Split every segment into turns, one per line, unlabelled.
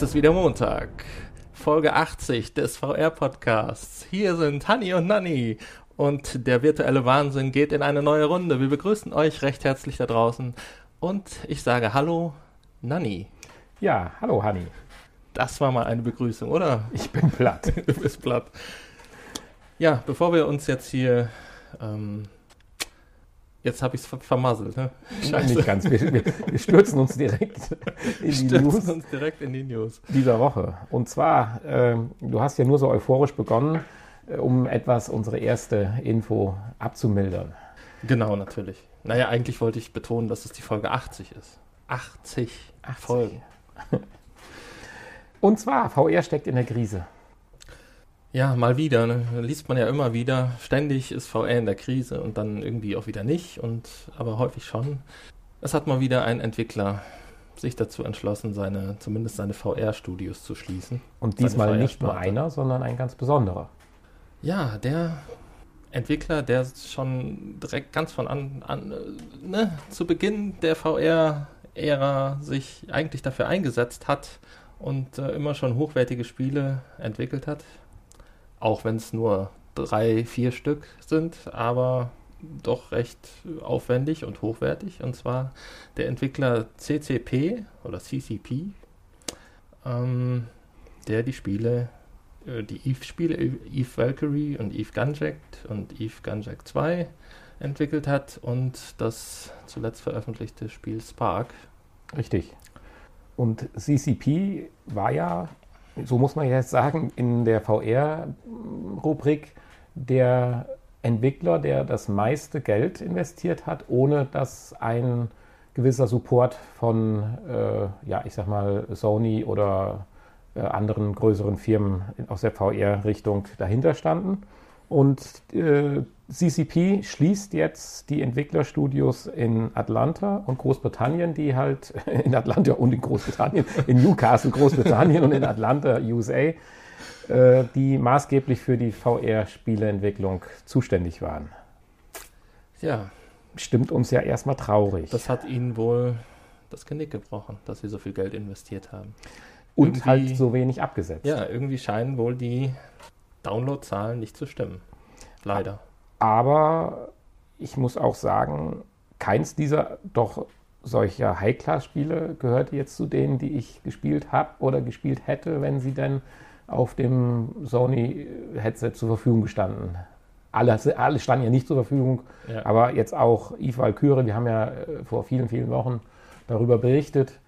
Es ist wieder Montag. Folge 80 des VR-Podcasts. Hier sind Hanni und Nanni. Und der virtuelle Wahnsinn geht in eine neue Runde. Wir begrüßen euch recht herzlich da draußen. Und ich sage Hallo, Nanni.
Ja, hallo Hanni.
Das war mal eine Begrüßung, oder?
Ich bin platt.
du bist platt. Ja, bevor wir uns jetzt hier ähm, Jetzt habe ich es vermasselt. Ne?
Scheiße. Nicht ganz. Wir, wir, wir, stürzen uns direkt in die stürzen News.
uns direkt in die News.
Dieser Woche. Und zwar, äh, du hast ja nur so euphorisch begonnen, äh, um etwas unsere erste Info abzumildern.
Genau, natürlich. Naja, eigentlich wollte ich betonen, dass es die Folge 80 ist. 80, 80. Folgen.
Und zwar, VR steckt in der Krise.
Ja, mal wieder. Ne? Liest man ja immer wieder. Ständig ist VR in der Krise und dann irgendwie auch wieder nicht. Und aber häufig schon. Es hat mal wieder ein Entwickler sich dazu entschlossen, seine zumindest seine VR-Studios zu schließen.
Und diesmal nicht nur einer, sondern ein ganz besonderer.
Ja, der Entwickler, der schon direkt ganz von an, an ne, zu Beginn der VR-Ära sich eigentlich dafür eingesetzt hat und äh, immer schon hochwertige Spiele entwickelt hat, auch wenn es nur drei, vier Stück sind, aber doch recht aufwendig und hochwertig. Und zwar der Entwickler CCP oder CCP, ähm, der die Spiele, äh, die Eve-Spiele, Eve Valkyrie und Eve Gunjack und Eve Gunjack 2 entwickelt hat und das zuletzt veröffentlichte Spiel Spark.
Richtig. Und CCP war ja so muss man jetzt sagen, in der VR-Rubrik der Entwickler, der das meiste Geld investiert hat, ohne dass ein gewisser Support von, äh, ja, ich sag mal, Sony oder äh, anderen größeren Firmen aus der VR-Richtung dahinter standen. Und äh, CCP schließt jetzt die Entwicklerstudios in Atlanta und Großbritannien, die halt in Atlanta und in Großbritannien, in Newcastle, Großbritannien und in Atlanta, USA, äh, die maßgeblich für die VR-Spieleentwicklung zuständig waren.
Ja.
Stimmt uns ja erstmal traurig.
Das hat ihnen wohl das Genick gebrochen, dass sie so viel Geld investiert haben.
Und irgendwie, halt so wenig abgesetzt.
Ja, irgendwie scheinen wohl die Downloadzahlen nicht zu stimmen. Leider.
Aber ich muss auch sagen, keins dieser doch solcher High-Class-Spiele gehört jetzt zu denen, die ich gespielt habe oder gespielt hätte, wenn sie denn auf dem Sony-Headset zur Verfügung gestanden. Alle, alle standen ja nicht zur Verfügung, ja. aber jetzt auch Eve Valkyrie, wir haben ja äh, vor vielen, vielen Wochen darüber berichtet.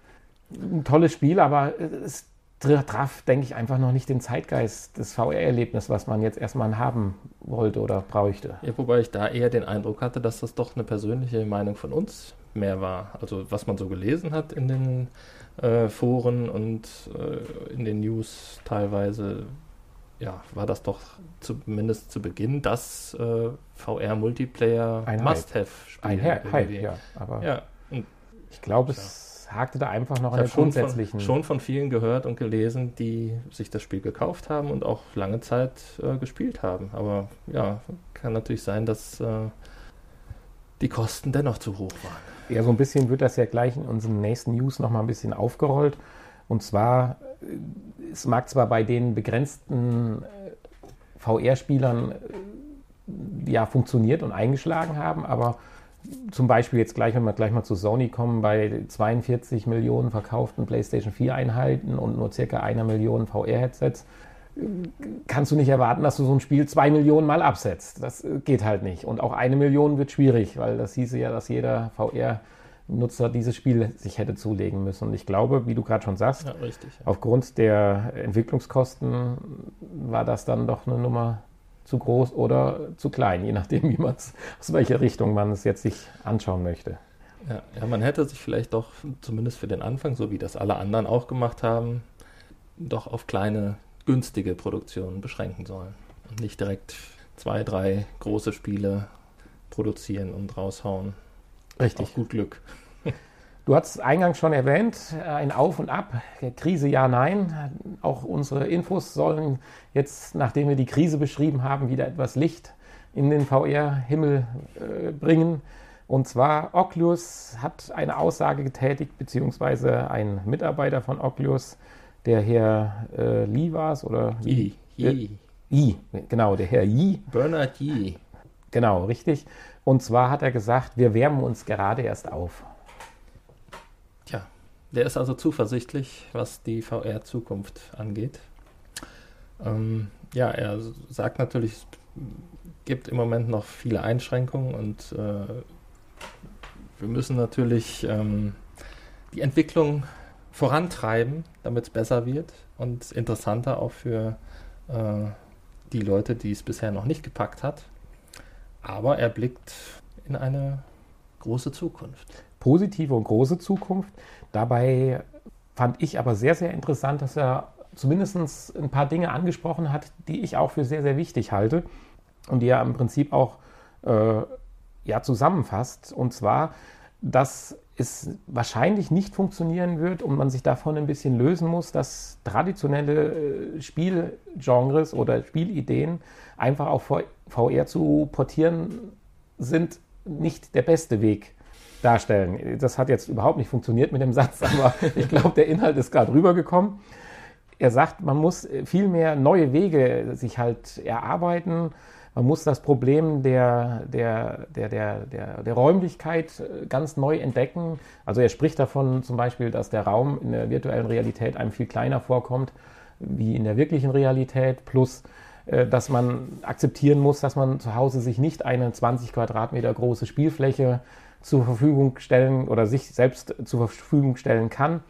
Ein tolles Spiel, aber es traf, denke ich, einfach noch nicht den Zeitgeist des VR-Erlebnisses, was man jetzt erstmal haben wollte oder bräuchte.
Ja, wobei ich da eher den Eindruck hatte, dass das doch eine persönliche Meinung von uns mehr war. Also was man so gelesen hat in den äh, Foren und äh, in den News teilweise, ja, war das doch zumindest zu Beginn das äh, VR-Multiplayer
Must-Have-Spiel. Ein Hype, ja. Aber ja, ich glaube, es hakte da einfach noch ich an der grundsätzlichen.
Von, schon von vielen gehört und gelesen, die sich das Spiel gekauft haben und auch lange Zeit äh, gespielt haben. Aber ja, kann natürlich sein, dass äh, die Kosten dennoch zu hoch waren.
Ja, so ein bisschen wird das ja gleich in unseren nächsten News nochmal ein bisschen aufgerollt. Und zwar, äh, es mag zwar bei den begrenzten äh, VR-Spielern äh, ja funktioniert und eingeschlagen haben, aber zum Beispiel jetzt gleich, wenn wir gleich mal zu Sony kommen, bei 42 Millionen verkauften PlayStation 4 Einheiten und nur circa einer Million VR-Headsets, kannst du nicht erwarten, dass du so ein Spiel zwei Millionen Mal absetzt. Das geht halt nicht. Und auch eine Million wird schwierig, weil das hieße ja, dass jeder VR-Nutzer dieses Spiel sich hätte zulegen müssen. Und ich glaube, wie du gerade schon sagst, ja, richtig, ja. aufgrund der Entwicklungskosten war das dann doch eine Nummer zu groß oder zu klein, je nachdem, wie man es, aus welcher Richtung man es jetzt sich anschauen möchte.
Ja, ja, man hätte sich vielleicht doch, zumindest für den Anfang, so wie das alle anderen auch gemacht haben, doch auf kleine, günstige Produktionen beschränken sollen. Und nicht direkt zwei, drei große Spiele produzieren und raushauen.
Richtig.
Auf gut Glück.
Du hast es eingangs schon erwähnt, ein Auf und Ab, Krise ja, nein. Auch unsere Infos sollen jetzt, nachdem wir die Krise beschrieben haben, wieder etwas Licht in den VR-Himmel äh, bringen. Und zwar Oculus hat eine Aussage getätigt, beziehungsweise ein Mitarbeiter von Oculus, Der Herr äh, Lee war es, oder?
Yi. Yi.
Yi, genau, der Herr Yi.
Bernard Yi.
Genau, richtig. Und zwar hat er gesagt, wir wärmen uns gerade erst auf.
Der ist also zuversichtlich, was die VR-Zukunft angeht. Ähm, ja, er sagt natürlich, es gibt im Moment noch viele Einschränkungen und äh, wir müssen natürlich ähm, die Entwicklung vorantreiben, damit es besser wird und interessanter auch für äh, die Leute, die es bisher noch nicht gepackt hat. Aber er blickt in eine große Zukunft.
Positive und große Zukunft. Dabei fand ich aber sehr, sehr interessant, dass er zumindest ein paar Dinge angesprochen hat, die ich auch für sehr, sehr wichtig halte und die er im Prinzip auch äh, ja, zusammenfasst. Und zwar, dass es wahrscheinlich nicht funktionieren wird und man sich davon ein bisschen lösen muss, dass traditionelle äh, Spielgenres oder Spielideen einfach auf VR zu portieren sind nicht der beste Weg darstellen. Das hat jetzt überhaupt nicht funktioniert mit dem Satz, aber ich glaube, der Inhalt ist gerade rübergekommen. Er sagt, man muss viel mehr neue Wege sich halt erarbeiten man muss das Problem der, der, der, der, der, der Räumlichkeit äh, ganz neu entdecken. Also er spricht davon zum Beispiel, dass der Raum in der virtuellen Realität einem viel kleiner vorkommt wie in der wirklichen Realität, plus äh, dass man akzeptieren muss, dass man zu Hause sich nicht eine 20 Quadratmeter große Spielfläche zur Verfügung stellen oder sich selbst zur Verfügung stellen kann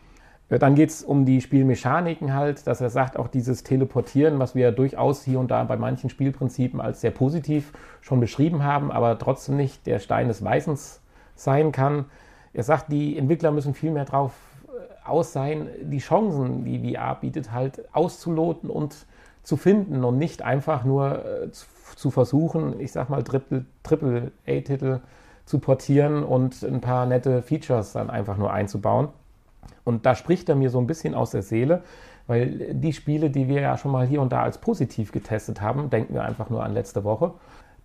dann geht es um die Spielmechaniken halt, dass er sagt, auch dieses Teleportieren, was wir durchaus hier und da bei manchen Spielprinzipen als sehr positiv schon beschrieben haben, aber trotzdem nicht der Stein des Weißens sein kann. Er sagt, die Entwickler müssen viel mehr drauf äh, aus sein, die Chancen, die VR bietet, halt auszuloten und zu finden und nicht einfach nur äh, zu, zu, versuchen, ich sag mal, Triple-A-Titel zu portieren und ein paar nette Features dann einfach nur einzubauen. Und da spricht er mir so ein bisschen aus der Seele, weil die Spiele, die wir ja schon mal hier und da als positiv getestet haben, denken wir einfach nur an letzte Woche,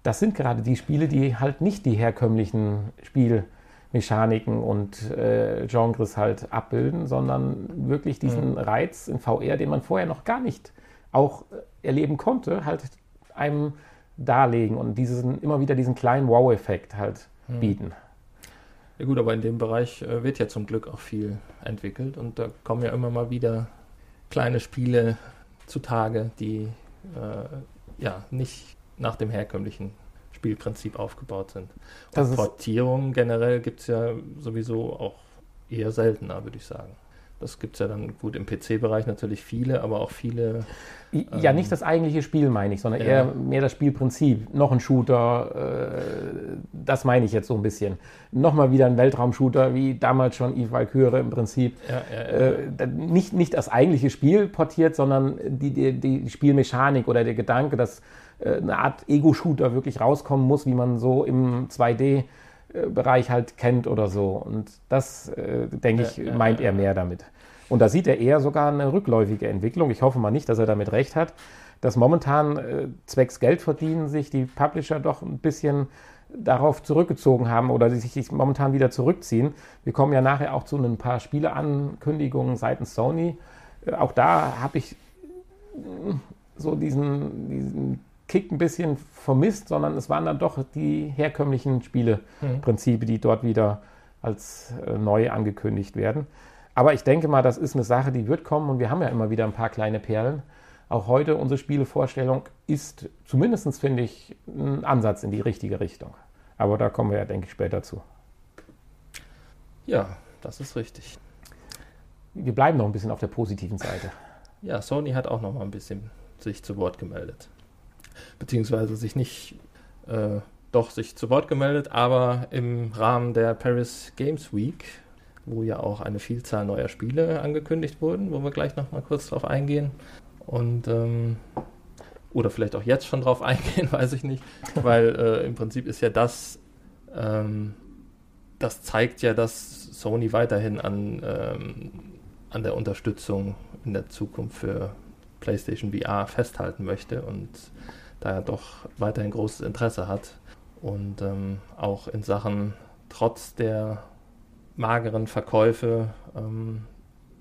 das sind gerade die Spiele, die halt nicht die herkömmlichen Spielmechaniken und äh, Genres halt abbilden, sondern wirklich diesen mhm. Reiz in VR, den man vorher noch gar nicht auch erleben konnte, halt einem darlegen und diesen, immer wieder diesen kleinen Wow-Effekt halt mhm. bieten.
Ja gut, aber in dem Bereich äh, wird ja zum Glück auch viel entwickelt und da kommen ja immer mal wieder kleine Spiele zutage, die äh, ja nicht nach dem herkömmlichen Spielprinzip aufgebaut sind. Und Portierungen generell gibt es ja sowieso auch eher seltener, würde ich sagen. Das gibt es ja dann gut im PC-Bereich natürlich viele, aber auch viele.
Ja, ähm, nicht das eigentliche Spiel, meine ich, sondern ja. eher mehr das Spielprinzip. Noch ein Shooter, äh, das meine ich jetzt so ein bisschen. Nochmal wieder ein Weltraumshooter, wie damals schon Eve Valkyrie im Prinzip. Ja, ja, äh, nicht, nicht das eigentliche Spiel portiert, sondern die, die, die Spielmechanik oder der Gedanke, dass äh, eine Art Ego-Shooter wirklich rauskommen muss, wie man so im 2D Bereich halt kennt oder so. Und das, äh, denke ich, ja, meint ja, er mehr damit. Und da sieht er eher sogar eine rückläufige Entwicklung. Ich hoffe mal nicht, dass er damit recht hat, dass momentan äh, zwecks Geld verdienen sich die Publisher doch ein bisschen darauf zurückgezogen haben oder sich momentan wieder zurückziehen. Wir kommen ja nachher auch zu ein paar Spieleankündigungen seitens Sony. Äh, auch da habe ich äh, so diesen, diesen Kick ein bisschen vermisst, sondern es waren dann doch die herkömmlichen Spieleprinzipe, die dort wieder als äh, neu angekündigt werden. Aber ich denke mal, das ist eine Sache, die wird kommen und wir haben ja immer wieder ein paar kleine Perlen. Auch heute unsere Spielevorstellung ist zumindest, finde ich, ein Ansatz in die richtige Richtung. Aber da kommen wir ja, denke ich, später zu.
Ja, das ist richtig.
Wir bleiben noch ein bisschen auf der positiven Seite.
Ja, Sony hat auch noch mal ein bisschen sich zu Wort gemeldet beziehungsweise sich nicht, äh, doch sich zu Wort gemeldet, aber im Rahmen der Paris Games Week, wo ja auch eine Vielzahl neuer Spiele angekündigt wurden, wo wir gleich nochmal kurz drauf eingehen. Und ähm, oder vielleicht auch jetzt schon drauf eingehen, weiß ich nicht, weil äh, im Prinzip ist ja das, ähm, das zeigt ja, dass Sony weiterhin an, ähm, an der Unterstützung in der Zukunft für PlayStation VR festhalten möchte und da er doch weiterhin großes Interesse hat und ähm, auch in Sachen trotz der mageren Verkäufe ähm,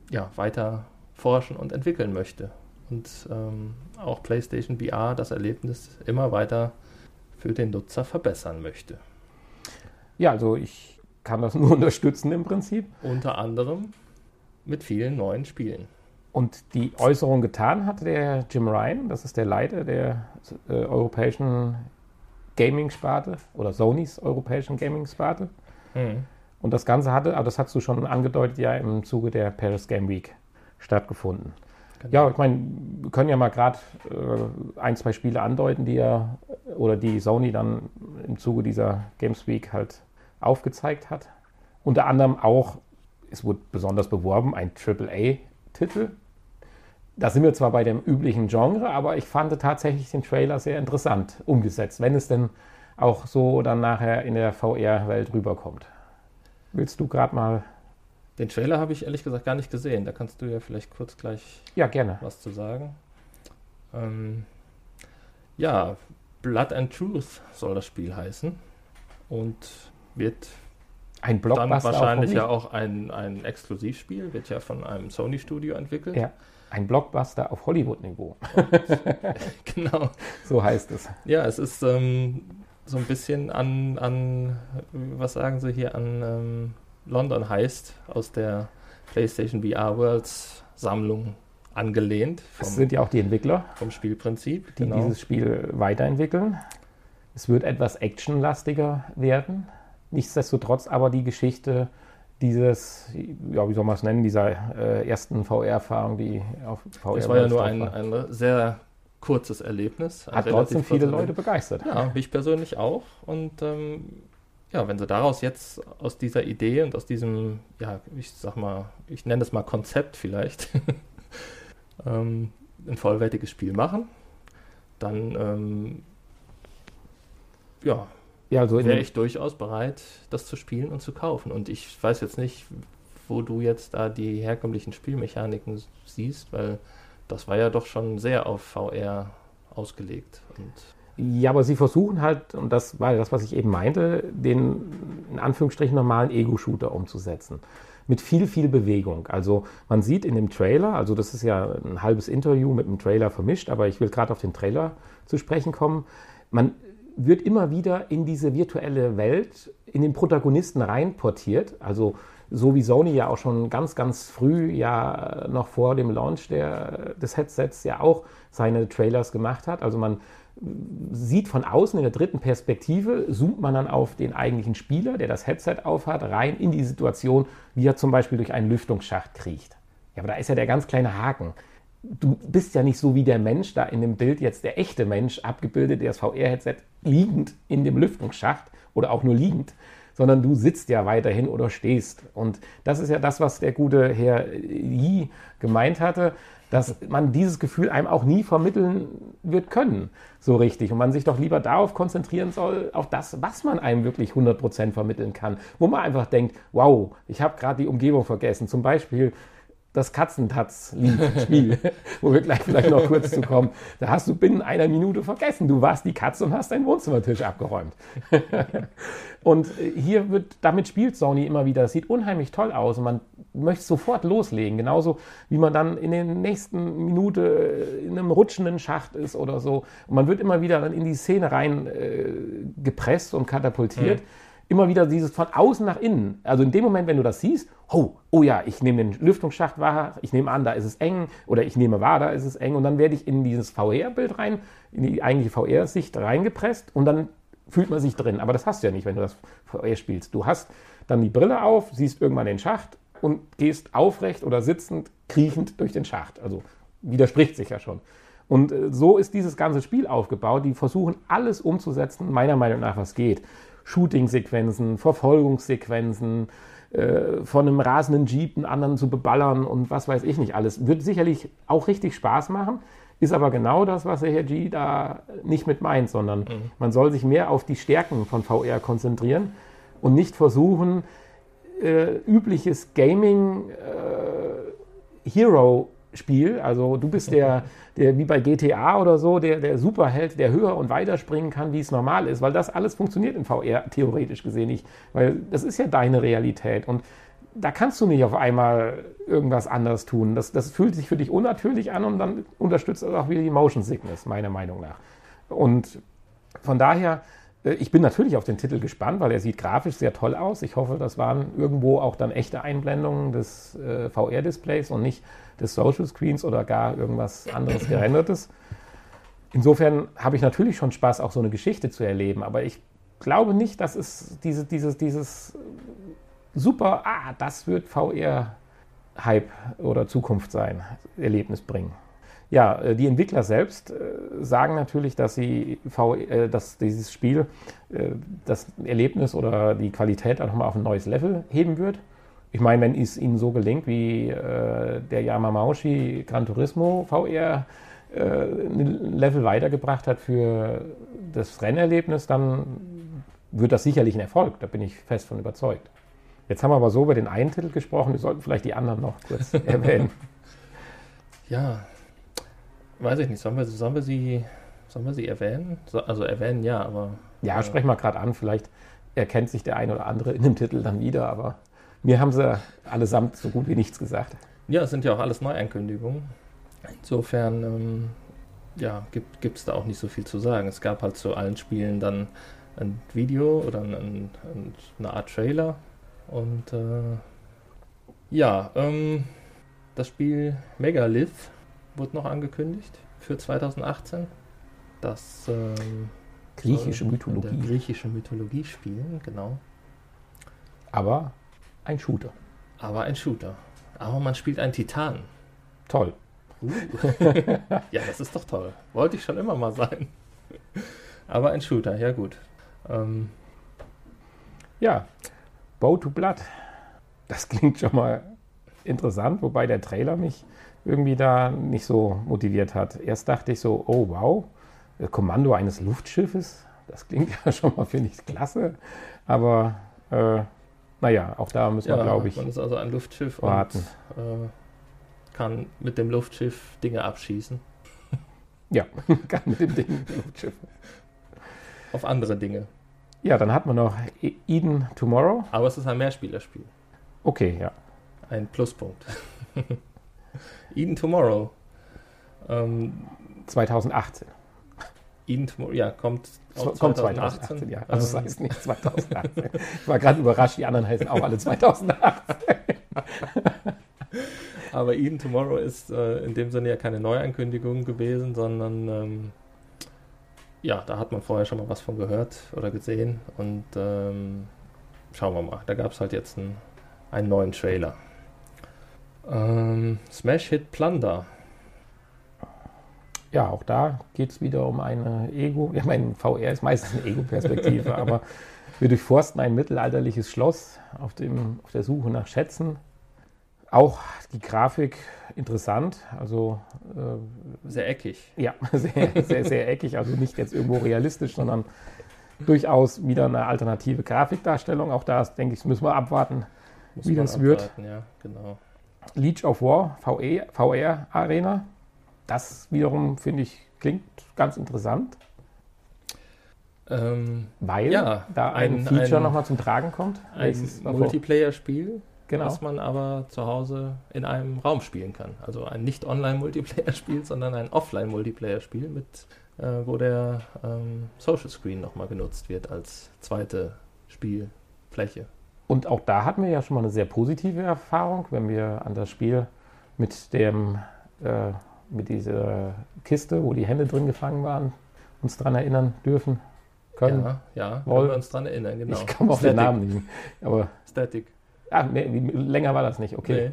ja, weiter forschen und entwickeln möchte. Und ähm, auch PlayStation VR das Erlebnis immer weiter für den Nutzer verbessern möchte.
Ja, also ich kann das nur unterstützen im Prinzip.
Unter anderem mit vielen neuen Spielen.
Und die Äußerung getan hat der Jim Ryan, das ist der Leiter der äh, europäischen Gaming-Sparte oder Sonys europäischen Gaming-Sparte. Mhm. Und das Ganze hatte, aber das hast du schon angedeutet, ja im Zuge der Paris Game Week stattgefunden. Genau. Ja, ich meine, wir können ja mal gerade äh, ein, zwei Spiele andeuten, die ja oder die Sony dann im Zuge dieser Games Week halt aufgezeigt hat. Unter anderem auch, es wurde besonders beworben, ein AAA-Titel. Da sind wir zwar bei dem üblichen Genre, aber ich fand tatsächlich den Trailer sehr interessant umgesetzt, wenn es denn auch so dann nachher in der VR-Welt rüberkommt. Willst du gerade mal
den Trailer habe ich ehrlich gesagt gar nicht gesehen. Da kannst du ja vielleicht kurz gleich
ja, gerne.
was zu sagen. Ähm, ja, Blood and Truth soll das Spiel heißen. Und wird
ein Blockbuster
dann wahrscheinlich ja auch ein, ein Exklusivspiel, wird ja von einem Sony-Studio entwickelt. Ja,
ein Blockbuster auf Hollywood-Niveau.
genau.
So heißt es.
Ja, es ist ähm, so ein bisschen an, an, was sagen sie hier, an ähm, London heißt, aus der PlayStation VR Worlds Sammlung angelehnt.
Vom, das sind ja auch die Entwickler.
Vom Spielprinzip.
Die genau. dieses Spiel weiterentwickeln. Es wird etwas actionlastiger werden. Nichtsdestotrotz aber die Geschichte dieses, ja, wie soll man es nennen, dieser äh, ersten VR-Erfahrung, die auf
VR Das war ja nur ein, ein sehr kurzes Erlebnis.
Hat trotzdem viele Leute begeistert.
Ja, mich persönlich auch. Und ähm, ja, wenn sie daraus jetzt aus dieser Idee und aus diesem, ja, ich sag mal, ich nenne es mal Konzept vielleicht, ähm, ein vollwertiges Spiel machen, dann ähm, ja, ja also wäre ich durchaus bereit, das zu spielen und zu kaufen. Und ich weiß jetzt nicht, wo du jetzt da die herkömmlichen Spielmechaniken siehst, weil das war ja doch schon sehr auf VR ausgelegt.
Ja, aber sie versuchen halt, und das war das, was ich eben meinte, den in Anführungsstrichen normalen Ego-Shooter umzusetzen. Mit viel, viel Bewegung. Also man sieht in dem Trailer, also das ist ja ein halbes Interview mit dem Trailer vermischt, aber ich will gerade auf den Trailer zu sprechen kommen. Man wird immer wieder in diese virtuelle Welt, in den Protagonisten reinportiert. Also so wie Sony ja auch schon ganz, ganz früh, ja noch vor dem Launch der, des Headsets ja auch seine Trailers gemacht hat. Also man sieht von außen in der dritten Perspektive, zoomt man dann auf den eigentlichen Spieler, der das Headset aufhat, rein in die Situation, wie er zum Beispiel durch einen Lüftungsschacht kriecht. Ja, aber da ist ja der ganz kleine Haken. Du bist ja nicht so wie der Mensch da in dem Bild jetzt der echte Mensch abgebildet, der das VR-Headset liegend in dem Lüftungsschacht oder auch nur liegend, sondern du sitzt ja weiterhin oder stehst. Und das ist ja das, was der gute Herr Yi gemeint hatte dass man dieses Gefühl einem auch nie vermitteln wird können, so richtig. Und man sich doch lieber darauf konzentrieren soll, auf das, was man einem wirklich 100% vermitteln kann. Wo man einfach denkt, wow, ich habe gerade die Umgebung vergessen. Zum Beispiel das Katzentatz-Spiel, wo wir gleich vielleicht noch kurz zu kommen. Da hast du binnen einer Minute vergessen. Du warst die Katze und hast deinen Wohnzimmertisch abgeräumt. und hier wird, damit spielt Sony immer wieder. Das sieht unheimlich toll aus und man möchte sofort loslegen. Genauso wie man dann in der nächsten Minute in einem rutschenden Schacht ist oder so. Und man wird immer wieder dann in die Szene rein äh, gepresst und katapultiert. Mhm immer wieder dieses von außen nach innen. Also in dem Moment, wenn du das siehst, oh, oh ja, ich nehme den Lüftungsschacht wahr, ich nehme an, da ist es eng oder ich nehme wahr, da ist es eng und dann werde ich in dieses VR-Bild rein, in die eigentliche VR-Sicht reingepresst und dann fühlt man sich drin. Aber das hast du ja nicht, wenn du das VR spielst. Du hast dann die Brille auf, siehst irgendwann den Schacht und gehst aufrecht oder sitzend, kriechend durch den Schacht. Also widerspricht sich ja schon. Und äh, so ist dieses ganze Spiel aufgebaut. Die versuchen alles umzusetzen, meiner Meinung nach, was geht. Shooting-Sequenzen, Verfolgungssequenzen, äh, von einem rasenden Jeep einen anderen zu beballern und was weiß ich nicht alles. Wird sicherlich auch richtig Spaß machen, ist aber genau das, was der Herr G da nicht mit meint, sondern mhm. man soll sich mehr auf die Stärken von VR konzentrieren und nicht versuchen, äh, übliches Gaming äh, Hero Spiel. Also du bist der, der wie bei GTA oder so, der, der Superheld, der höher und weiter springen kann, wie es normal ist, weil das alles funktioniert in VR theoretisch gesehen nicht, weil das ist ja deine Realität und da kannst du nicht auf einmal irgendwas anderes tun. Das, das fühlt sich für dich unnatürlich an und dann unterstützt das auch wieder die Motion Sickness, meiner Meinung nach. Und von daher, äh, ich bin natürlich auf den Titel gespannt, weil er sieht grafisch sehr toll aus. Ich hoffe, das waren irgendwo auch dann echte Einblendungen des äh, VR-Displays und nicht des Social Screens oder gar irgendwas anderes gerendertes. Insofern habe ich natürlich schon Spaß, auch so eine Geschichte zu erleben, aber ich glaube nicht, dass es diese, dieses, dieses super, ah, das wird VR-Hype oder Zukunft sein, Erlebnis bringen. Ja, äh, die Entwickler selbst äh, sagen natürlich, dass sie VR, dass dieses Spiel äh, das Erlebnis oder die Qualität auch nochmal auf ein neues Level heben wird. Ich meine, wenn es ihnen so gelingt, wie der Yamamaushi Gran Turismo VR ein Level weitergebracht hat für das Rennerlebnis, dann wird das sicherlich ein Erfolg. Da bin ich fest von überzeugt. Jetzt haben wir aber so über den einen Titel gesprochen, wir sollten vielleicht die anderen noch kurz erwähnen.
Ja, weiß ich nicht. Sollen wir, sollen wir, sie, sollen wir sie erwähnen? Also erwähnen ja, aber.
Ja, äh, sprechen wir gerade an. Vielleicht erkennt sich der ein oder andere in dem Titel dann wieder, aber mir haben sie allesamt so gut wie nichts gesagt.
Ja, es sind ja auch alles Neuankündigungen. Insofern ähm, ja, gibt es da auch nicht so viel zu sagen. Es gab halt zu allen Spielen dann ein Video oder ein, ein, eine Art Trailer und äh, ja, ähm, das Spiel Megalith wurde noch angekündigt für 2018. Das ähm,
griechische Mythologie.
Griechische Mythologie spielen, genau.
Aber ein Shooter.
Aber ein Shooter. Aber man spielt einen Titan.
Toll.
Uh. ja, das ist doch toll. Wollte ich schon immer mal sein. Aber ein Shooter, ja gut. Ähm,
ja, Bow to Blood. Das klingt schon mal interessant, wobei der Trailer mich irgendwie da nicht so motiviert hat. Erst dachte ich so, oh wow, Kommando eines Luftschiffes, das klingt ja schon mal, finde ich, klasse. Aber äh, naja, auch da müssen ja, wir, glaube ich,
man ist also ein Luftschiff
warten.
und äh, kann mit dem Luftschiff Dinge abschießen.
Ja, kann mit dem Ding Luftschiff.
Auf andere Dinge.
Ja, dann hat man noch e- Eden Tomorrow.
Aber es ist ein Mehrspielerspiel.
Okay, ja.
Ein Pluspunkt. Eden Tomorrow.
Ähm, 2018.
Eden Tomorrow, ja, kommt,
kommt 2018. 2018 ja. Also das heißt nicht 2018. ich war gerade überrascht, die anderen heißen auch alle 2018.
Aber Eden Tomorrow ist äh, in dem Sinne ja keine Neuankündigung gewesen, sondern ähm, ja, da hat man vorher schon mal was von gehört oder gesehen und ähm, schauen wir mal. Da gab es halt jetzt einen, einen neuen Trailer. Ähm, Smash Hit Plunder.
Ja, auch da geht es wieder um eine Ego. Ja, mein VR ist meistens eine Ego-Perspektive, aber wir durchforsten ein mittelalterliches Schloss auf, dem, auf der Suche nach Schätzen. Auch die Grafik interessant, also
äh, sehr eckig.
Ja, sehr, sehr, sehr eckig, also nicht jetzt irgendwo realistisch, sondern durchaus wieder eine alternative Grafikdarstellung. Auch da, denke ich, müssen wir abwarten, Muss wie das abwarten, wird.
Ja, genau.
Leech of War VE, VR Arena. Das wiederum finde ich klingt ganz interessant.
Ähm,
weil ja, da ein, ein Feature nochmal zum Tragen kommt.
Ein Multiplayer-Spiel,
genau.
was man aber zu Hause in einem Raum spielen kann. Also ein nicht Online-Multiplayer-Spiel, sondern ein Offline-Multiplayer-Spiel, mit, äh, wo der ähm, Social Screen nochmal genutzt wird als zweite Spielfläche.
Und auch da hatten wir ja schon mal eine sehr positive Erfahrung, wenn wir an das Spiel mit dem äh, mit dieser Kiste, wo die Hände drin gefangen waren, uns daran erinnern dürfen können.
Ja, ja wollen wir uns daran erinnern, genau.
Ich komme auf den Namen nicht. Aber
Static.
Ah, nee, länger war das nicht, okay.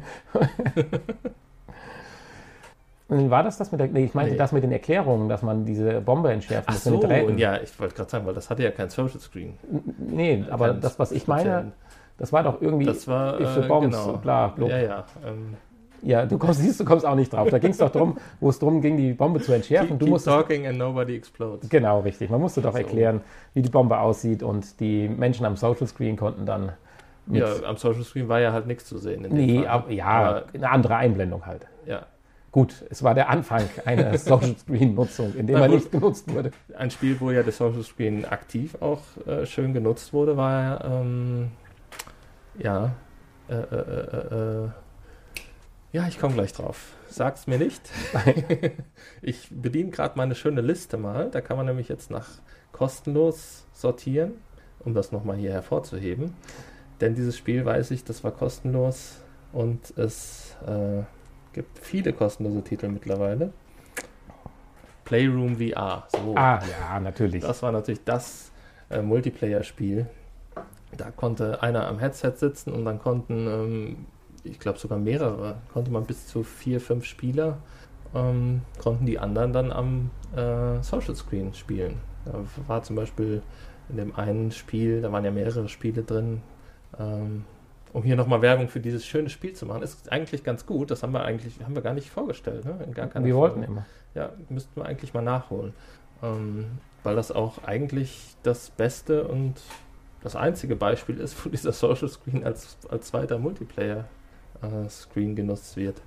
Nee. war das das mit der, nee, ich meinte nee. das mit den Erklärungen, dass man diese Bombe entschärfen
muss mit den Drähten. ja, ich wollte gerade sagen, weil das hatte ja kein Social Screen.
Nee, aber das, was ich meine, das war doch irgendwie
das war, äh, bombs, genau.
bla, blub.
Ja, ja. Ähm.
Ja, du kommst, siehst, du kommst auch nicht drauf. Da ging es doch darum, wo es darum ging, die Bombe zu entschärfen.
Keep,
du
keep talking and nobody explodes.
Genau, richtig. Man musste doch so. erklären, wie die Bombe aussieht und die Menschen am Social Screen konnten dann
ja, am Social Screen war ja halt nichts zu sehen.
nee, ab, ja, aber, eine andere Einblendung halt.
Ja.
Gut, es war der Anfang einer Social Screen-Nutzung, in dem er nicht genutzt wurde.
Ein Spiel, wo ja der Social Screen aktiv auch äh, schön genutzt wurde, war ähm, ja Äh, äh, äh, äh, ja, ich komme gleich drauf. Sag's mir nicht. ich bediene gerade meine schöne Liste mal. Da kann man nämlich jetzt nach kostenlos sortieren, um das nochmal hier hervorzuheben. Denn dieses Spiel weiß ich, das war kostenlos und es äh, gibt viele kostenlose Titel mittlerweile. Playroom VR.
So. Ah, ja, natürlich.
Das war natürlich das äh, Multiplayer-Spiel. Da konnte einer am Headset sitzen und dann konnten, ähm, ich glaube sogar mehrere, konnte man bis zu vier, fünf Spieler, ähm, konnten die anderen dann am äh, Social Screen spielen. Da war zum Beispiel in dem einen Spiel, da waren ja mehrere Spiele drin, ähm, um hier nochmal Werbung für dieses schöne Spiel zu machen, ist eigentlich ganz gut. Das haben wir eigentlich, haben wir gar nicht vorgestellt, ne?
In gar wir Folge. wollten immer.
Ja, müssten wir eigentlich mal nachholen. Ähm, weil das auch eigentlich das beste und das einzige Beispiel ist, wo dieser Social Screen als, als zweiter Multiplayer-Screen äh, genutzt wird.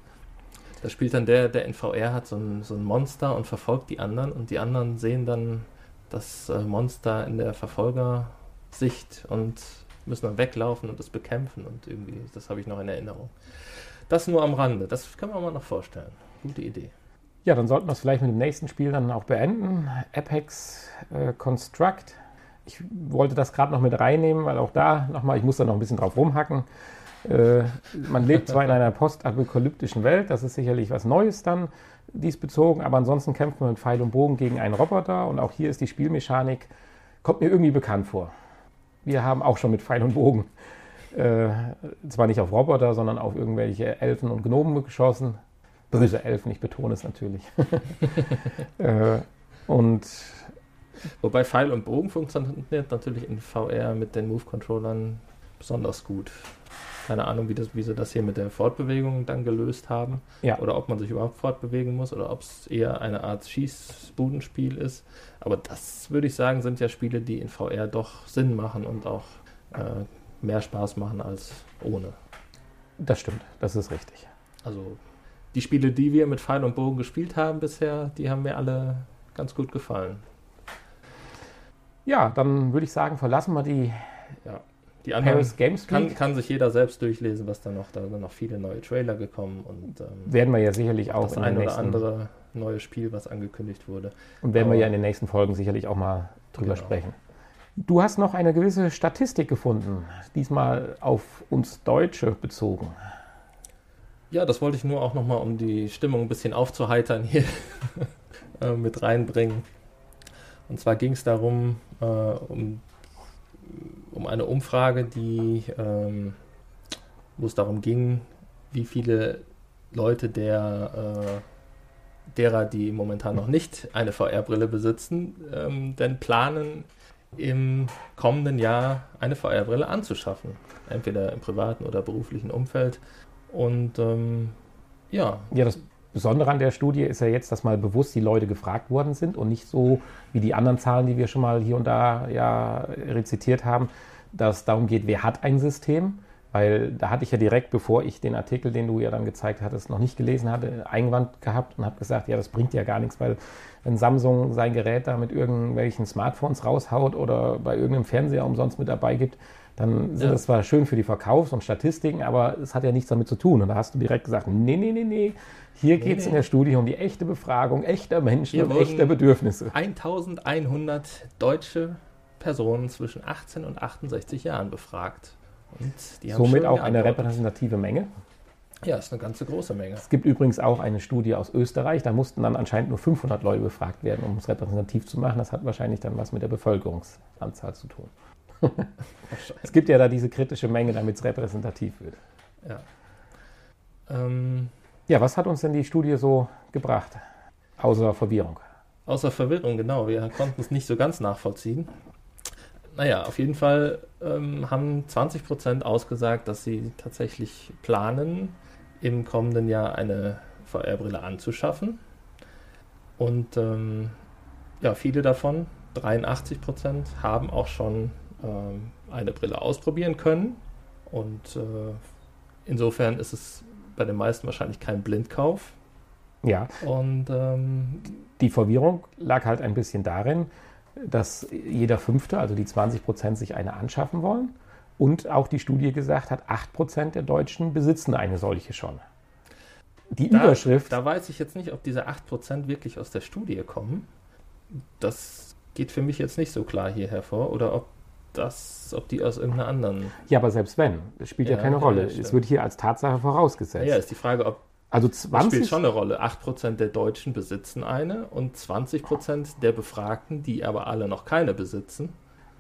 Da spielt dann der, der in VR hat, so ein, so ein Monster und verfolgt die anderen und die anderen sehen dann das äh, Monster in der Verfolgersicht und müssen dann weglaufen und es bekämpfen und irgendwie, das habe ich noch in Erinnerung. Das nur am Rande, das können wir mal noch vorstellen. Gute Idee.
Ja, dann sollten wir es vielleicht mit dem nächsten Spiel dann auch beenden. Apex äh, Construct. Ich wollte das gerade noch mit reinnehmen, weil auch da nochmal, ich muss da noch ein bisschen drauf rumhacken. Äh, man lebt zwar in einer postapokalyptischen Welt, das ist sicherlich was Neues dann diesbezogen, aber ansonsten kämpft man mit Pfeil und Bogen gegen einen Roboter und auch hier ist die Spielmechanik, kommt mir irgendwie bekannt vor wir haben auch schon mit Pfeil und Bogen äh, zwar nicht auf Roboter, sondern auf irgendwelche Elfen und Gnomen geschossen. Böse Elfen, ich betone es natürlich. äh, und
Wobei Pfeil und Bogen funktioniert natürlich in VR mit den Move-Controllern besonders gut. Keine Ahnung, wie, das, wie sie das hier mit der Fortbewegung dann gelöst haben. Ja. Oder ob man sich überhaupt fortbewegen muss oder ob es eher eine Art Schießbudenspiel ist. Aber das würde ich sagen, sind ja Spiele, die in VR doch Sinn machen und auch äh, mehr Spaß machen als ohne.
Das stimmt, das ist richtig.
Also die Spiele, die wir mit Pfeil und Bogen gespielt haben bisher, die haben mir alle ganz gut gefallen.
Ja, dann würde ich sagen, verlassen wir die
ja. Die anderen Paris Games kann, kann, sich jeder selbst durchlesen, was da noch, da sind noch viele neue Trailer gekommen und
ähm, werden wir ja sicherlich auch
das ein oder andere neue Spiel, was angekündigt wurde.
Und werden Aber, wir ja in den nächsten Folgen sicherlich auch mal drüber genau. sprechen. Du hast noch eine gewisse Statistik gefunden, diesmal auf uns Deutsche bezogen.
Ja, das wollte ich nur auch nochmal, um die Stimmung ein bisschen aufzuheitern, hier äh, mit reinbringen. Und zwar ging es darum, äh, um um eine Umfrage, die, ähm, wo es darum ging, wie viele Leute der, äh, derer, die momentan noch nicht eine VR-Brille besitzen, ähm, denn planen, im kommenden Jahr eine VR-Brille anzuschaffen. Entweder im privaten oder beruflichen Umfeld. Und ähm, ja.
Ja, das Besondere an der Studie ist ja jetzt, dass mal bewusst die Leute gefragt worden sind und nicht so wie die anderen Zahlen, die wir schon mal hier und da ja rezitiert haben, dass es darum geht, wer hat ein System. Weil da hatte ich ja direkt, bevor ich den Artikel, den du ja dann gezeigt hattest, noch nicht gelesen hatte, Einwand gehabt und habe gesagt, ja, das bringt ja gar nichts, weil wenn Samsung sein Gerät da mit irgendwelchen Smartphones raushaut oder bei irgendeinem Fernseher umsonst mit dabei gibt, dann sind ja. das zwar schön für die Verkaufs- und Statistiken, aber es hat ja nichts damit zu tun. Und da hast du direkt gesagt, nee, nee, nee, nee, hier nee, geht es nee. in der Studie um die echte Befragung echter Menschen Hier und echter Bedürfnisse.
1100 deutsche Personen zwischen 18 und 68 Jahren befragt.
Somit auch eine repräsentative Menge.
Ja, ist eine ganze große Menge.
Es gibt übrigens auch eine Studie aus Österreich, da mussten dann anscheinend nur 500 Leute befragt werden, um es repräsentativ zu machen. Das hat wahrscheinlich dann was mit der Bevölkerungsanzahl zu tun. Es gibt ja da diese kritische Menge, damit es repräsentativ wird.
Ja. Ähm,
ja, was hat uns denn die Studie so gebracht? Außer Verwirrung.
Außer Verwirrung, genau. Wir konnten es nicht so ganz nachvollziehen. Naja, auf jeden Fall ähm, haben 20 Prozent ausgesagt, dass sie tatsächlich planen, im kommenden Jahr eine VR-Brille anzuschaffen. Und ähm, ja, viele davon, 83 Prozent, haben auch schon eine Brille ausprobieren können. Und äh, insofern ist es bei den meisten wahrscheinlich kein Blindkauf.
Ja.
Und ähm,
die Verwirrung lag halt ein bisschen darin, dass jeder Fünfte, also die 20 Prozent, sich eine anschaffen wollen Und auch die Studie gesagt hat, 8% der Deutschen besitzen eine solche schon. Die da, Überschrift.
Da weiß ich jetzt nicht, ob diese 8% wirklich aus der Studie kommen. Das geht für mich jetzt nicht so klar hier hervor. Oder ob das, ob die aus irgendeiner anderen.
Ja, aber selbst wenn, das spielt ja, ja keine Rolle. Ja, es wird hier als Tatsache vorausgesetzt.
Ja, ist die Frage, ob.
Also 20 das
spielt schon eine Rolle. 8% der Deutschen besitzen eine und 20% der Befragten, die aber alle noch keine besitzen.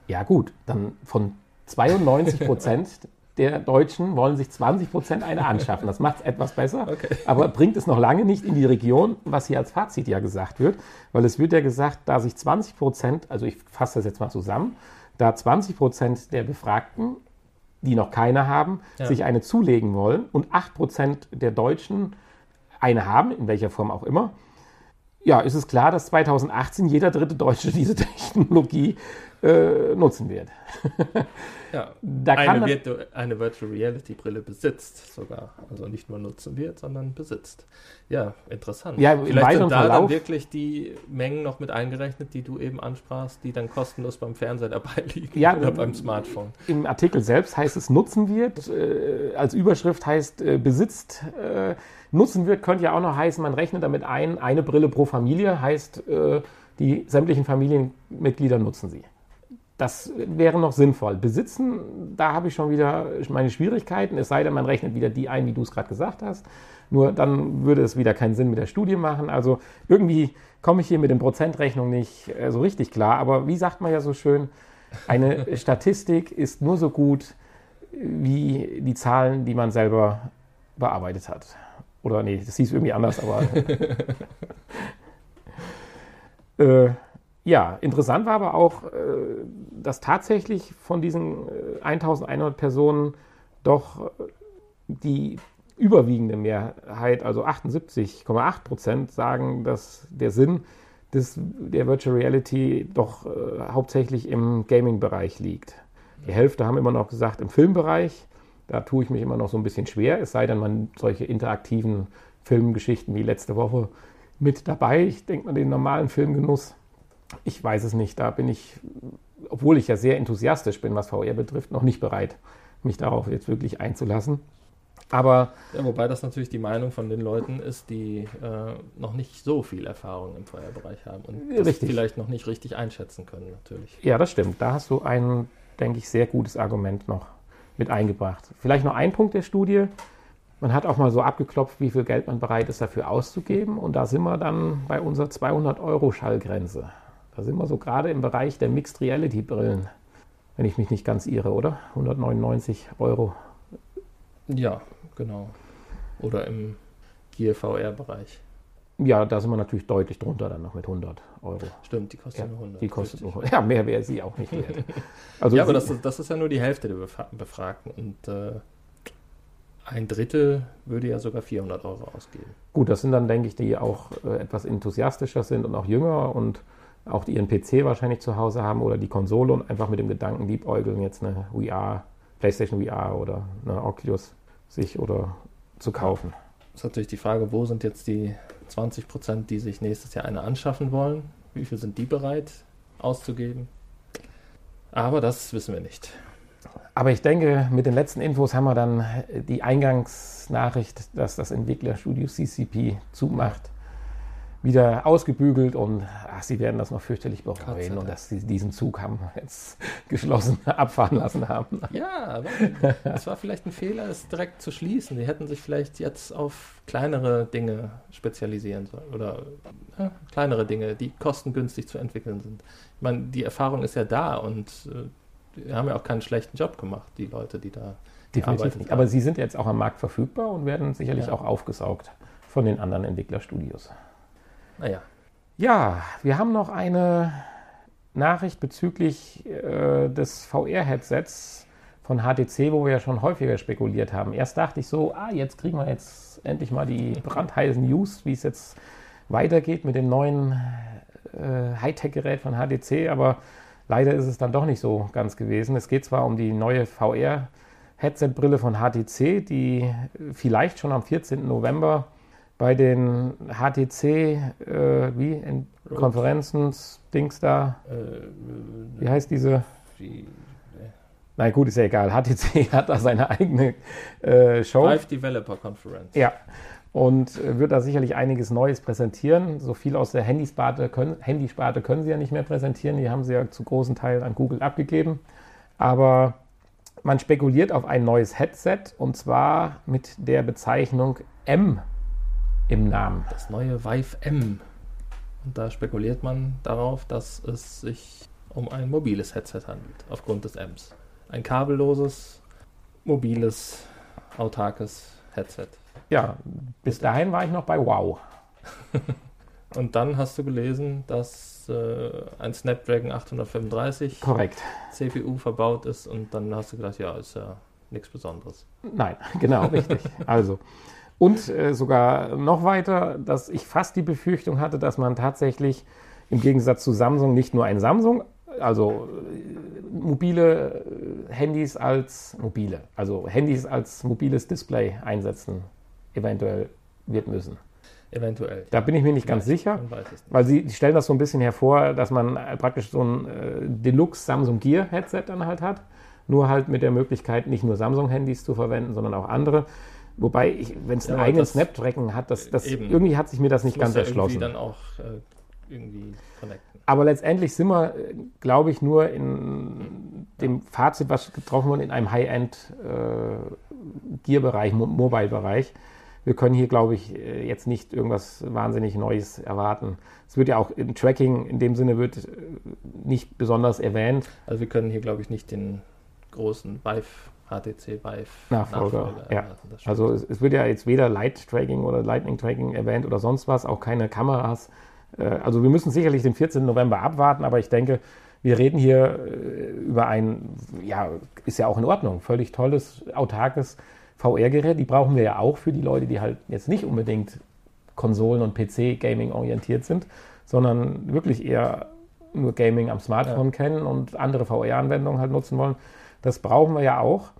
Ja, gut, dann von 92% der Deutschen wollen sich 20 Prozent eine anschaffen. Das macht es etwas besser, okay. aber bringt es noch lange nicht in die Region, was hier als Fazit ja gesagt wird, weil es wird ja gesagt, da sich 20 Prozent, also ich fasse das jetzt mal zusammen, da 20 Prozent der Befragten, die noch keine haben, ja. sich eine zulegen wollen und 8 Prozent der Deutschen eine haben, in welcher Form auch immer, ja, ist es klar, dass 2018 jeder dritte Deutsche diese Technologie äh, nutzen wird.
ja, eine, Virtu eine Virtual Reality Brille besitzt sogar. Also nicht nur nutzen wird, sondern besitzt. Ja, interessant.
Ja, Vielleicht sind da Verlauf,
dann wirklich die Mengen noch mit eingerechnet, die du eben ansprachst, die dann kostenlos beim Fernseher dabei liegen
ja, oder beim Smartphone. Im Artikel selbst heißt es nutzen wird. Äh, als Überschrift heißt äh, besitzt. Äh, nutzen wird könnte ja auch noch heißen, man rechnet damit ein, eine Brille pro Familie heißt, äh, die sämtlichen Familienmitglieder nutzen sie. Das wäre noch sinnvoll. Besitzen, da habe ich schon wieder meine Schwierigkeiten, es sei denn, man rechnet wieder die ein, wie du es gerade gesagt hast. Nur dann würde es wieder keinen Sinn mit der Studie machen. Also irgendwie komme ich hier mit den Prozentrechnungen nicht äh, so richtig klar. Aber wie sagt man ja so schön, eine Statistik ist nur so gut wie die Zahlen, die man selber bearbeitet hat. Oder nee, das hieß irgendwie anders, aber. äh, ja, interessant war aber auch, äh, dass tatsächlich von diesen 1100 äh, Personen doch äh, die überwiegende Mehrheit, also 78,8 Prozent, sagen, dass der Sinn des, der Virtual Reality doch äh, hauptsächlich im Gaming-Bereich liegt. Die Hälfte haben immer noch gesagt im Filmbereich. Da tue ich mich immer noch so ein bisschen schwer, es sei denn, man solche interaktiven Filmgeschichten wie letzte Woche mit dabei. Ich denke mal den normalen Filmgenuss ich weiß es nicht. Da bin ich, obwohl ich ja sehr enthusiastisch bin, was VR betrifft, noch nicht bereit, mich darauf jetzt wirklich einzulassen. Aber
ja, wobei das natürlich die Meinung von den Leuten ist, die äh, noch nicht so viel Erfahrung im Feuerbereich haben und das richtig. vielleicht noch nicht richtig einschätzen können, natürlich.
Ja, das stimmt. Da hast du ein, denke ich, sehr gutes Argument noch mit eingebracht. Vielleicht noch ein Punkt der Studie. Man hat auch mal so abgeklopft, wie viel Geld man bereit ist, dafür auszugeben. Und da sind wir dann bei unserer 200 Euro Schallgrenze. Da sind wir so gerade im Bereich der Mixed Reality Brillen, wenn ich mich nicht ganz irre, oder? 199 Euro.
Ja, genau. Oder im Gear VR-Bereich.
Ja, da sind wir natürlich deutlich drunter dann noch mit 100 Euro.
Stimmt, die kostet
ja,
nur 100.
Die kostet nur 100. Ja, mehr wäre sie auch nicht wert.
Also ja, aber das ist, das ist ja nur die Hälfte der Befragten und äh, ein Drittel würde ja sogar 400 Euro ausgeben.
Gut, das sind dann, denke ich, die auch äh, etwas enthusiastischer sind und auch jünger und auch ihren PC wahrscheinlich zu Hause haben oder die Konsole und einfach mit dem Gedanken liebäugeln, jetzt eine VR, PlayStation VR oder eine Oculus sich oder zu kaufen.
Das ist natürlich die Frage, wo sind jetzt die 20 Prozent, die sich nächstes Jahr eine anschaffen wollen? Wie viel sind die bereit auszugeben? Aber das wissen wir nicht.
Aber ich denke, mit den letzten Infos haben wir dann die Eingangsnachricht, dass das Entwicklerstudio CCP zumacht wieder ausgebügelt und ach, sie werden das noch fürchterlich bereuen und dass sie diesen Zug haben jetzt geschlossen abfahren lassen haben.
Ja, aber es war vielleicht ein Fehler, es direkt zu schließen. Die hätten sich vielleicht jetzt auf kleinere Dinge spezialisieren sollen oder ja, kleinere Dinge, die kostengünstig zu entwickeln sind. Ich meine, die Erfahrung ist ja da und äh, haben ja auch keinen schlechten Job gemacht, die Leute, die da
Definitiv nicht. Aber sie sind jetzt auch am Markt verfügbar und werden sicherlich ja. auch aufgesaugt von den anderen Entwicklerstudios.
Naja.
Ja, wir haben noch eine Nachricht bezüglich äh, des VR-Headsets von HTC, wo wir ja schon häufiger spekuliert haben. Erst dachte ich so, ah, jetzt kriegen wir jetzt endlich mal die brandheißen News, wie es jetzt weitergeht mit dem neuen äh, Hightech-Gerät von HTC, aber leider ist es dann doch nicht so ganz gewesen. Es geht zwar um die neue VR-Headset-Brille von HTC, die vielleicht schon am 14. November bei den HTC, äh, wie, in Konferenzen, Dings da, äh, wie heißt diese? Na gut, ist ja egal. HTC hat da seine eigene äh, Show.
Live Developer Conference.
Ja. Und äh, wird da sicherlich einiges Neues präsentieren. So viel aus der Handysparte können, Handysparte können sie ja nicht mehr präsentieren. Die haben sie ja zu großen Teilen an Google abgegeben. Aber man spekuliert auf ein neues Headset und zwar mit der Bezeichnung M im Namen.
Das neue Vive M. Und da spekuliert man darauf, dass es sich um ein mobiles Headset handelt, aufgrund des Ms. Ein kabelloses, mobiles, autarkes Headset.
Ja, bis dahin war ich noch bei Wow.
Und dann hast du gelesen, dass äh, ein Snapdragon 835
Korrekt.
CPU verbaut ist und dann hast du gedacht, ja, ist ja nichts Besonderes.
Nein, genau, richtig. Also, und äh, sogar noch weiter, dass ich fast die Befürchtung hatte, dass man tatsächlich im Gegensatz zu Samsung nicht nur ein Samsung, also äh, mobile äh, Handys als mobile, also Handys als mobiles Display einsetzen, eventuell wird müssen.
Eventuell.
Da bin ich mir nicht ganz sicher,
weiß es nicht.
weil sie stellen das so ein bisschen hervor, dass man äh, praktisch so ein äh, Deluxe Samsung Gear Headset dann halt hat, nur halt mit der Möglichkeit, nicht nur Samsung-Handys zu verwenden, sondern auch andere. Wobei, wenn es einen eigenen
das-
Snapdragon hat, das, das irgendwie hat sich mir das nicht
Muss
ganz erschlossen.
Dann auch äh, irgendwie connecten.
Aber letztendlich sind wir, äh, glaube ich, nur in dem Fazit, was getroffen wurde, in einem High-End-Gear-Bereich, Mo Mobile-Bereich. Wir können hier, glaube ich, äh, jetzt nicht irgendwas wahnsinnig Neues erwarten. Es wird ja auch im Tracking in dem Sinne wird äh, nicht besonders erwähnt.
Also wir können hier, glaube ich, nicht den großen Vive, HTC Vive
Nachfolger, ja.
Das stimmt.
Also es, es wird ja jetzt weder Light-Tracking oder Lightning-Tracking erwähnt oder sonst was, auch keine Kameras. Äh, Also wir müssen sicherlich den 14. November abwarten, aber ich denke, wir reden hier äh, über ein, ja, ist ja auch in Ordnung, völlig tolles, autarkes VR-Gerät. Die brauchen wir ja auch für die Leute, die halt jetzt nicht unbedingt Konsolen- und PC-Gaming orientiert sind, sondern wirklich eher nur Gaming am Smartphone kennen und andere VR-Anwendungen halt nutzen wollen. Das brauchen wir ja auch.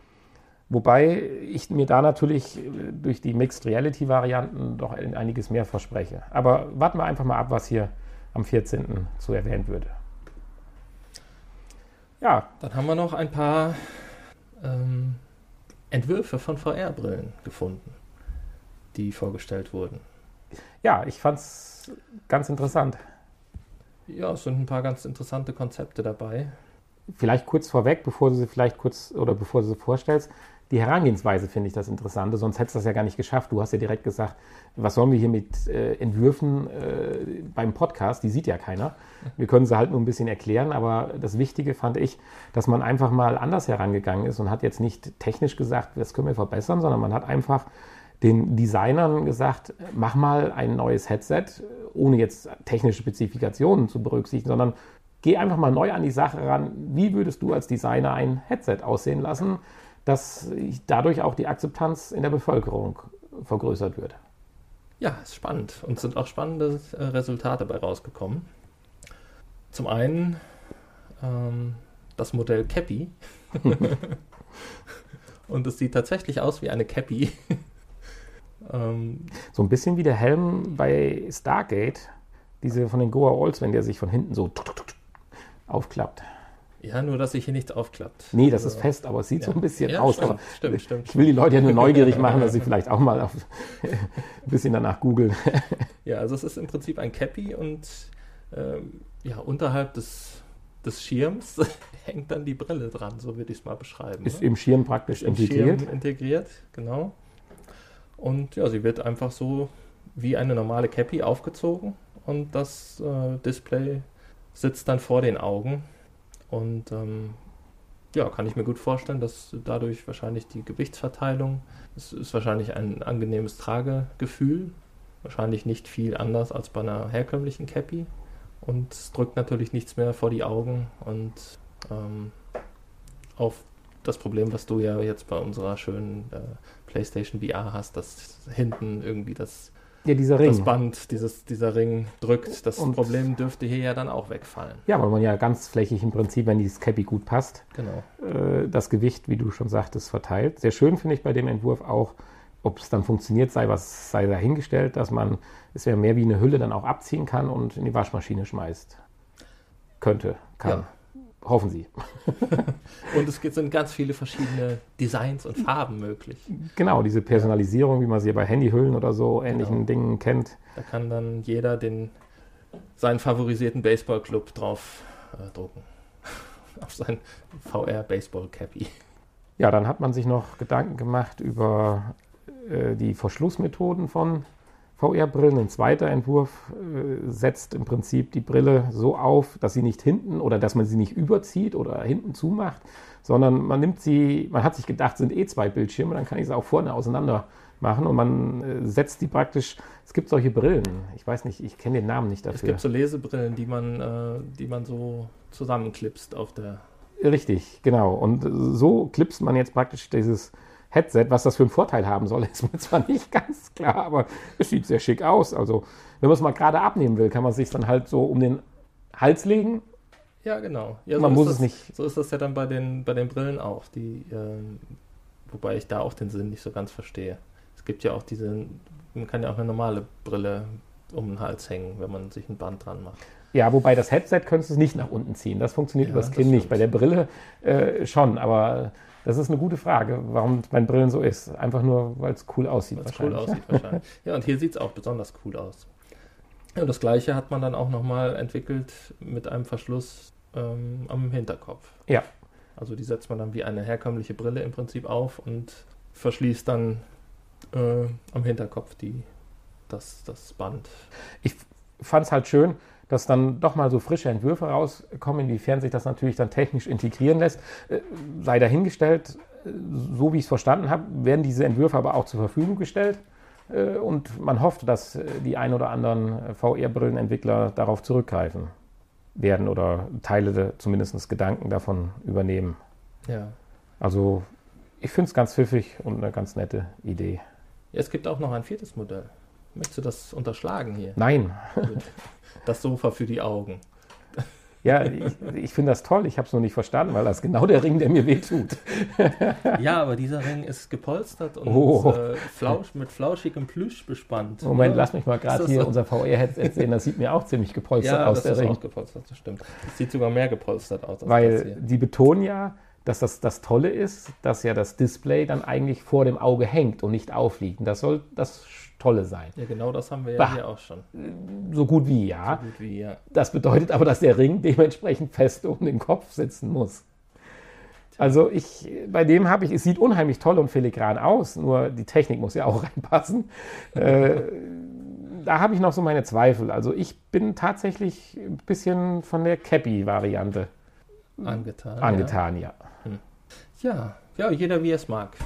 Wobei ich mir da natürlich äh, durch die Mixed Reality Varianten doch ein- einiges mehr verspreche. Aber warten wir einfach mal ab, was hier am 14. zu erwähnt würde. Ja,
Dann haben wir noch ein paar ähm, Entwürfe von VR-Brillen gefunden, die vorgestellt wurden.
ja, ich fand's ganz interessant.
Ja, es sind ein paar ganz interessante Konzepte dabei.
Vielleicht kurz vorweg, bevor du sie vielleicht kurz oder bevor du sie vorstellst. Die Herangehensweise finde ich das Interessante, sonst hättest du das ja gar nicht geschafft. Du hast ja direkt gesagt, was sollen wir hier mit äh, Entwürfen äh, beim Podcast? Die sieht ja keiner. Wir können sie halt nur ein bisschen erklären, aber das Wichtige fand ich, dass man einfach mal anders herangegangen ist und hat jetzt nicht technisch gesagt, das können wir verbessern, sondern man hat einfach den Designern gesagt, mach mal ein neues Headset, ohne jetzt technische Spezifikationen zu berücksichtigen, sondern geh einfach mal neu an die Sache ran. Wie würdest du als Designer ein Headset aussehen lassen, dass dadurch auch die Akzeptanz in der Bevölkerung vergrößert wird?
Ja, ist spannend und sind auch spannende äh, Resultate bei rausgekommen. Zum einen ähm, das Modell Cappy. und es sieht tatsächlich aus wie eine Cappy. ähm,
So ein bisschen wie der Helm bei Stargate, diese von den Goa Olds, wenn der sich von hinten so aufklappt.
Ja, nur dass sich hier nichts aufklappt.
Nee, das
Also,
ist fest, aber es sieht so
ja.
ein bisschen
Ja,
aus.
stimmt,
aber
stimmt, stimmt.
Ich will die Leute ja nur neugierig machen, dass sie vielleicht auch mal auf, ein bisschen danach googeln.
Ja, also es ist im Prinzip ein Cappy und ähm, ja, unterhalb des, des Schirms hängt dann die Brille dran, so würde ich es mal beschreiben.
Ist
ne?
im Schirm praktisch
im
integriert.
Schirm integriert, genau. Und ja, sie wird einfach so wie eine normale Cappy aufgezogen und das äh, Display sitzt dann vor den Augen. Und ähm, ja, kann ich mir gut vorstellen, dass dadurch wahrscheinlich die Gewichtsverteilung, es ist wahrscheinlich ein angenehmes Tragegefühl, wahrscheinlich nicht viel anders als bei einer herkömmlichen Cappy. Und es drückt natürlich nichts mehr vor die Augen und ähm, auf das Problem, was du ja jetzt bei unserer schönen äh, PlayStation VR hast, dass hinten irgendwie das,
Ja, dieser
das
Ring.
Band, dieses, dieser Ring drückt. Das
Und-
Problem dürfte hier ja dann auch wegfallen.
Ja, weil man ja ganz flächig im Prinzip, wenn dieses Cappy gut passt,
Genau.
äh, das Gewicht, wie du schon sagtest, verteilt. Sehr schön finde ich bei dem Entwurf auch, ob es dann funktioniert, sei was sei dahingestellt, dass man es ja mehr wie eine Hülle dann auch abziehen kann und in die Waschmaschine schmeißt. Könnte, kann. Hoffen sie.
und es sind ganz viele verschiedene Designs und Farben möglich.
Genau, diese Personalisierung, wie man sie bei Handyhüllen oder so ähnlichen genau. Dingen kennt.
Da kann dann jeder den, seinen favorisierten Baseballclub drauf äh, drucken. Auf sein VR-Baseball-Cappy.
Ja, dann hat man sich noch Gedanken gemacht über äh, die Verschlussmethoden von VR-Brillen. Ein zweiter Entwurf äh, setzt im Prinzip die Brille so auf, dass sie nicht hinten oder dass man sie nicht überzieht oder hinten zumacht, sondern man nimmt sie, man hat sich gedacht, sind eh zwei Bildschirme, dann kann ich sie auch vorne auseinander machen und man äh, setzt die praktisch, es gibt solche Brillen, ich weiß nicht, ich kenne den Namen nicht dafür. Es
gibt so Lesebrillen, die man, äh, die man so zusammenklipst auf der...
Richtig, genau. Und so klipst man jetzt praktisch dieses Headset. Was das für einen Vorteil haben soll, ist mir zwar nicht ganz klar, aber es sieht sehr schick aus. Also, wenn man es mal gerade abnehmen will, kann man es sich dann halt so um den Hals legen.
Ja, genau. Ja,
so man muss
das,
es nicht.
So ist das ja dann bei den, bei den Brillen auch, die, äh, wobei ich da auch den Sinn nicht so ganz verstehe. Es gibt ja auch diese, man kann ja auch eine normale Brille um den Hals hängen, wenn man sich ein Band dran macht.
Ja, wobei das Headset könntest du nicht nach unten ziehen. Das funktioniert ja, übers Kinn nicht. Bei der Brille äh, schon, aber das ist eine gute Frage, warum mein Brillen so ist. Einfach nur, weil es cool aussieht.
Weil es cool aussieht wahrscheinlich. Ja, und hier sieht es auch besonders cool aus. Ja, das gleiche hat man dann auch nochmal entwickelt mit einem Verschluss ähm, am Hinterkopf.
Ja.
Also die setzt man dann wie eine herkömmliche Brille im Prinzip auf und verschließt dann äh, am Hinterkopf die, das, das Band.
Ich fand es halt schön, dass dann doch mal so frische Entwürfe rauskommen, inwiefern sich das natürlich dann technisch integrieren lässt, äh, sei dahingestellt. Äh, so wie ich es verstanden habe, werden diese Entwürfe aber auch zur Verfügung gestellt. Äh, und man hofft, dass die ein oder anderen VR-Brillenentwickler darauf zurückgreifen werden oder Teile, zumindest Gedanken davon übernehmen.
Ja.
Also ich finde es ganz pfiffig und eine ganz nette Idee.
Ja, es gibt auch noch ein viertes Modell. Möchtest du das unterschlagen hier?
Nein.
Das Sofa für die Augen.
Ja, ich, ich finde das toll. Ich habe es noch nicht verstanden, weil das genau der Ring, der mir wehtut.
Ja, aber dieser Ring ist gepolstert und oh. äh, flausch, mit flauschigem Plüsch bespannt.
Moment, oder? lass mich mal gerade hier so? unser VR-Headset sehen. Das sieht mir auch ziemlich gepolstert
ja,
aus,
der Ring. Ja, das ist auch gepolstert, das stimmt. Das sieht sogar mehr gepolstert aus.
weil die betonen ja, dass das das Tolle ist, dass ja das Display dann eigentlich vor dem Auge hängt und nicht aufliegt. Und das soll das Tolle sein.
Ja, genau das haben wir ja bah, hier auch schon.
So gut wie ja.
So gut wie ja.
Das bedeutet aber, dass der Ring dementsprechend fest um den Kopf sitzen muss. Also ich, bei dem habe ich, es sieht unheimlich toll und filigran aus, nur die Technik muss ja auch reinpassen. äh, da habe ich noch so meine Zweifel. Also ich bin tatsächlich ein bisschen von der Cappy-Variante
angetan.
Angetan, ja.
Ja. Hm. ja, ja, jeder wie es mag.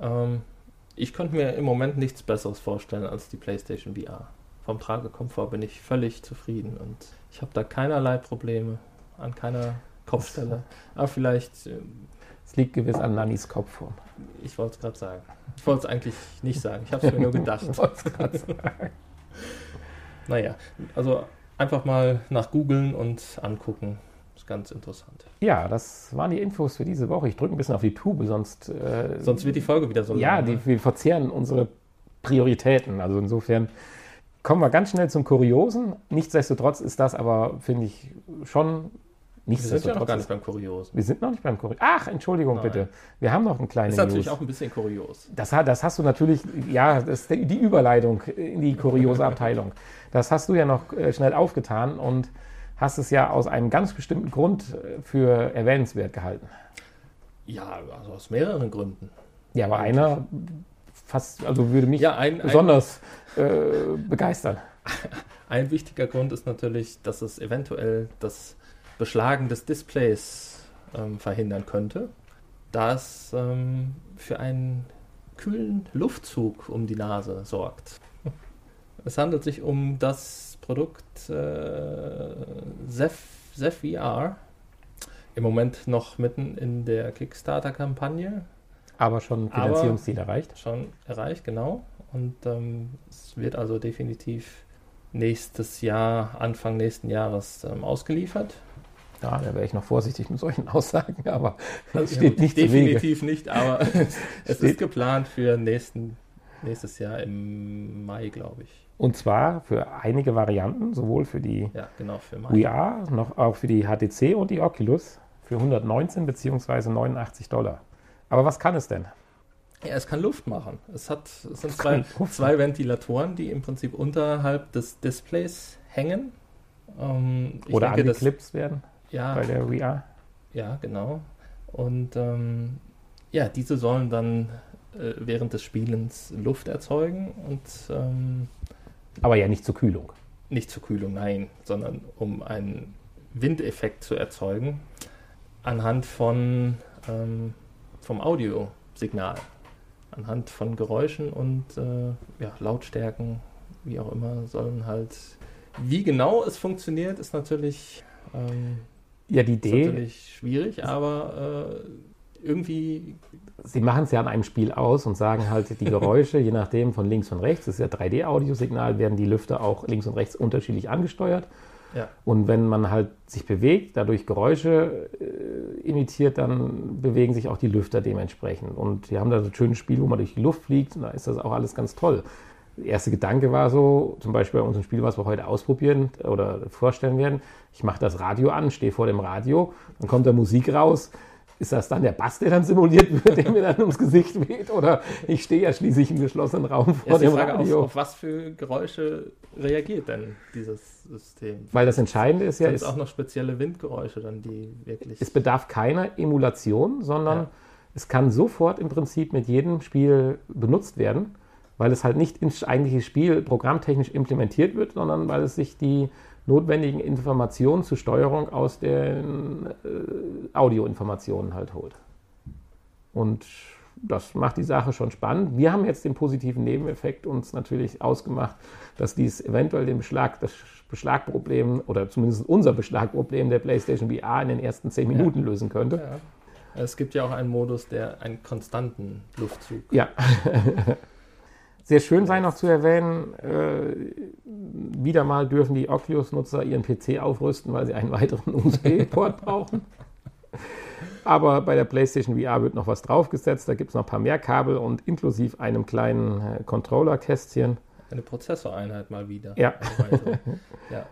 Ähm, ich könnte mir im Moment nichts Besseres vorstellen als die PlayStation VR. Vom Tragekomfort bin ich völlig zufrieden und ich habe da keinerlei Probleme an keiner Kopfstelle. Aber vielleicht.
Äh, es liegt gewiss an Nannis Kopfform.
Ich wollte es gerade sagen. Ich wollte es eigentlich nicht sagen. Ich habe es mir nur gedacht. ich wollte es gerade sagen. naja, also einfach mal nach googeln und angucken ganz interessant.
Ja, das waren die Infos für diese Woche. Ich drücke ein bisschen auf die Tube, sonst.
Äh, sonst wird die Folge wieder so
lang. Ja, die, ne? wir verzehren unsere Prioritäten. Also insofern kommen wir ganz schnell zum Kuriosen. Nichtsdestotrotz ist das aber, finde ich, schon.
Nichtsdestotrotz wir sind ja noch gar nicht beim Kuriosen.
Wir sind noch nicht beim Kuriosen. Ach, Entschuldigung Nein. bitte. Wir haben noch einen kleinen.
Das ist natürlich News. auch ein bisschen kurios.
Das, das hast du natürlich, ja, das ist die Überleitung in die kuriose Abteilung. Das hast du ja noch äh, schnell aufgetan und hast es ja aus einem ganz bestimmten Grund äh, für erwähnenswert gehalten.
Ja, also aus mehreren Gründen.
Ja, aber einer fast, also würde mich ja, ein, besonders ein, äh, begeistern.
Ein wichtiger Grund ist natürlich, dass es eventuell das Beschlagen des Displays ähm, verhindern könnte, da es ähm, für einen kühlen Luftzug um die Nase sorgt. Es handelt sich um das Produkt äh, Zeph, Zeph VR. Im Moment noch mitten in der Kickstarter-Kampagne.
Aber schon Finanzierungsziel erreicht?
Schon erreicht, genau. Und ähm, es wird also definitiv nächstes Jahr, Anfang nächsten Jahres ähm, ausgeliefert.
Ja, da wäre ich noch vorsichtig mit solchen Aussagen, aber
es steht ja, nicht Definitiv nicht, aber es ist geplant für nächsten, nächstes Jahr im Mai, glaube ich.
Und zwar für einige Varianten, sowohl für die
ja, genau, für
VR, noch auch für die HTC und die Oculus. für 119 bzw. 89 Dollar. Aber was kann es denn?
Ja, es kann Luft machen. Es, hat, es sind zwei, zwei Ventilatoren, die im Prinzip unterhalb des Displays hängen.
Ähm, Oder denke, angeklipst werden
ja,
bei der VR.
Ja, genau. Und ähm, ja, diese sollen dann äh, während des Spielens Luft erzeugen und ähm,
aber ja nicht zur Kühlung.
Nicht zur Kühlung, nein, sondern um einen Windeffekt zu erzeugen anhand von ähm, vom Audiosignal, anhand von Geräuschen und äh, ja, Lautstärken, wie auch immer, sollen halt. Wie genau es funktioniert, ist natürlich ähm,
ja die Idee
ist natürlich schwierig, aber äh, irgendwie.
Sie machen es ja an einem Spiel aus und sagen halt, die Geräusche, je nachdem von links und rechts, das ist ja 3D-Audiosignal, werden die Lüfter auch links und rechts unterschiedlich angesteuert.
Ja.
Und wenn man halt sich bewegt, dadurch Geräusche äh, imitiert, dann bewegen sich auch die Lüfter dementsprechend. Und wir haben da so ein schönes Spiel, wo man durch die Luft fliegt und da ist das auch alles ganz toll. Der erste Gedanke war so, zum Beispiel bei unserem Spiel, was wir heute ausprobieren oder vorstellen werden, ich mache das Radio an, stehe vor dem Radio, dann kommt da Musik raus, ist das dann der Bass, der dann simuliert wird, der mir dann ums Gesicht weht? Oder ich stehe ja schließlich im geschlossenen Raum vor ja, dem Frage, Radio.
Auf, auf, was für Geräusche reagiert denn dieses System?
Weil das Entscheidende ist ja...
Es auch noch spezielle Windgeräusche dann, die wirklich...
Es bedarf keiner Emulation, sondern ja. es kann sofort im Prinzip mit jedem Spiel benutzt werden, weil es halt nicht ins eigentliche Spiel programmtechnisch implementiert wird, sondern weil es sich die notwendigen Informationen zur Steuerung aus den äh, Audioinformationen halt holt. Und das macht die Sache schon spannend. Wir haben jetzt den positiven Nebeneffekt uns natürlich ausgemacht, dass dies eventuell den Beschlag, das Beschlagproblem oder zumindest unser Beschlagproblem der PlayStation VR in den ersten zehn Minuten ja. lösen könnte.
Ja. Es gibt ja auch einen Modus, der einen konstanten Luftzug.
Ja. Sehr schön sei noch zu erwähnen, äh, wieder mal dürfen die Oculus-Nutzer ihren PC aufrüsten, weil sie einen weiteren USB-Port brauchen. Aber bei der PlayStation VR wird noch was draufgesetzt. Da gibt es noch ein paar mehr Kabel und inklusive einem kleinen äh, Controller-Kästchen.
Eine Prozessoreinheit mal wieder.
Ja. ja.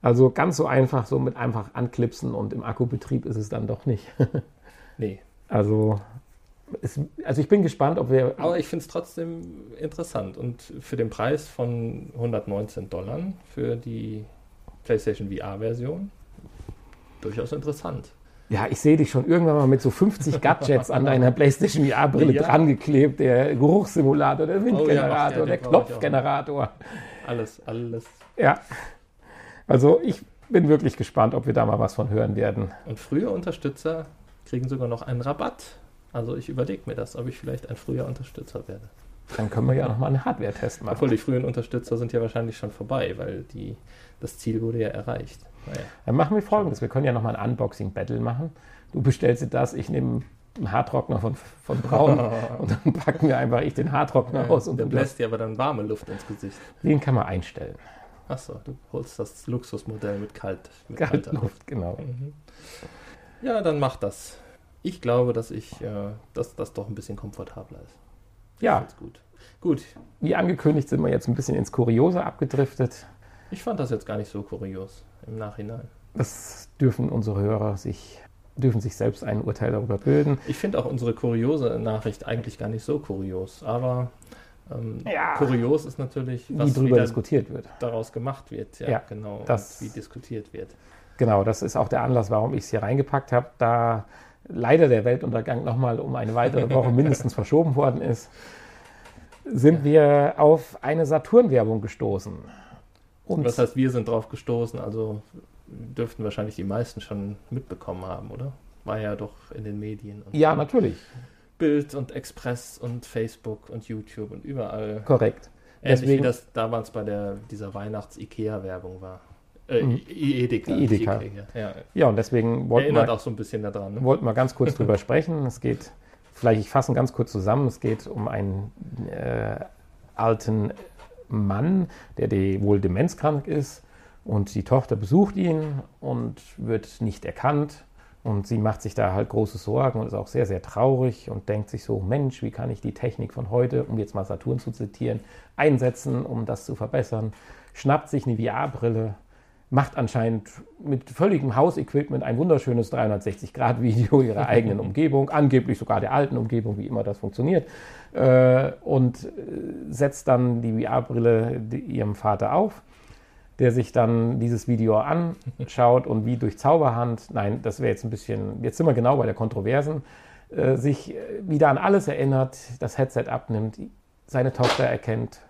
Also ganz so einfach, so mit einfach anklipsen und im Akkubetrieb ist es dann doch nicht.
nee.
Also es, also ich bin gespannt, ob wir.
Aber ich finde es trotzdem interessant. Und für den Preis von 119 Dollar für die PlayStation VR-Version durchaus interessant.
Ja, ich sehe dich schon irgendwann mal mit so 50 Gadgets an deiner PlayStation VR-Brille ja. dran geklebt. Der Geruchssimulator, der Windgenerator, oh, ja, der Knopfgenerator.
Alles, alles.
Ja. Also ich bin wirklich gespannt, ob wir da mal was von hören werden.
Und frühe Unterstützer kriegen sogar noch einen Rabatt also ich überlege mir das, ob ich vielleicht ein früher Unterstützer werde.
Dann können wir ja nochmal einen Hardware-Test machen.
Obwohl die frühen Unterstützer sind ja wahrscheinlich schon vorbei, weil die, das Ziel wurde ja erreicht.
Naja. Dann machen wir folgendes: Wir können ja nochmal ein Unboxing-Battle machen. Du bestellst dir das, ich nehme einen Haartrockner von, von Braun und dann packen wir einfach ich den Haartrockner ja, aus. Und
dann bläst dir aber dann warme Luft ins Gesicht.
Den kann man einstellen.
Achso, du holst das Luxusmodell mit kalt. Mit
kalter Luft, genau.
Mhm. Ja, dann mach das ich glaube, dass ich, äh, dass das doch ein bisschen komfortabler ist.
Ja.
Gut. Gut.
Wie angekündigt sind wir jetzt ein bisschen ins Kuriose abgedriftet.
Ich fand das jetzt gar nicht so kurios im Nachhinein.
Das dürfen unsere Hörer sich, dürfen sich selbst ein Urteil darüber bilden.
Ich finde auch unsere kuriose Nachricht eigentlich gar nicht so kurios, aber ähm, ja, kurios ist natürlich,
was wie darüber diskutiert wird.
daraus gemacht wird,
ja, ja
genau,
das,
wie diskutiert wird.
Genau, das ist auch der Anlass, warum ich es hier reingepackt habe. Da leider der Weltuntergang nochmal um eine weitere Woche mindestens verschoben worden ist, sind wir auf eine Saturn-Werbung gestoßen.
Und Was heißt, wir sind drauf gestoßen? Also dürften wahrscheinlich die meisten schon mitbekommen haben, oder? War ja doch in den Medien.
ja, natürlich.
Bild und Express und Facebook und YouTube und überall.
Korrekt.
Ähnlich Deswegen, wie das damals bei der, dieser Weihnachts-IKEA-Werbung war.
Äh, mhm. Edeka. Edeka. Ja. ja, und deswegen wollten
wir, auch so ein bisschen daran.
Ne? Wollten wir ganz kurz drüber sprechen. Es geht, vielleicht ich fasse ganz kurz zusammen, es geht um einen äh, alten Mann, der die, wohl demenzkrank ist und die Tochter besucht ihn und wird nicht erkannt. Und sie macht sich da halt große Sorgen und ist auch sehr, sehr traurig und denkt sich so, Mensch, wie kann ich die Technik von heute, um jetzt mal Saturn zu zitieren, einsetzen, um das zu verbessern. Schnappt sich eine VR-Brille macht anscheinend mit völligem Hausequipment ein wunderschönes 360-Grad-Video ihrer eigenen Umgebung, angeblich sogar der alten Umgebung, wie immer das funktioniert, äh, und äh, setzt dann die VR-Brille ihrem Vater auf, der sich dann dieses Video anschaut und wie durch Zauberhand, nein, das wäre jetzt ein bisschen, jetzt sind wir genau bei der Kontroversen, äh, sich wieder an alles erinnert, das Headset abnimmt, seine Tochter erkennt,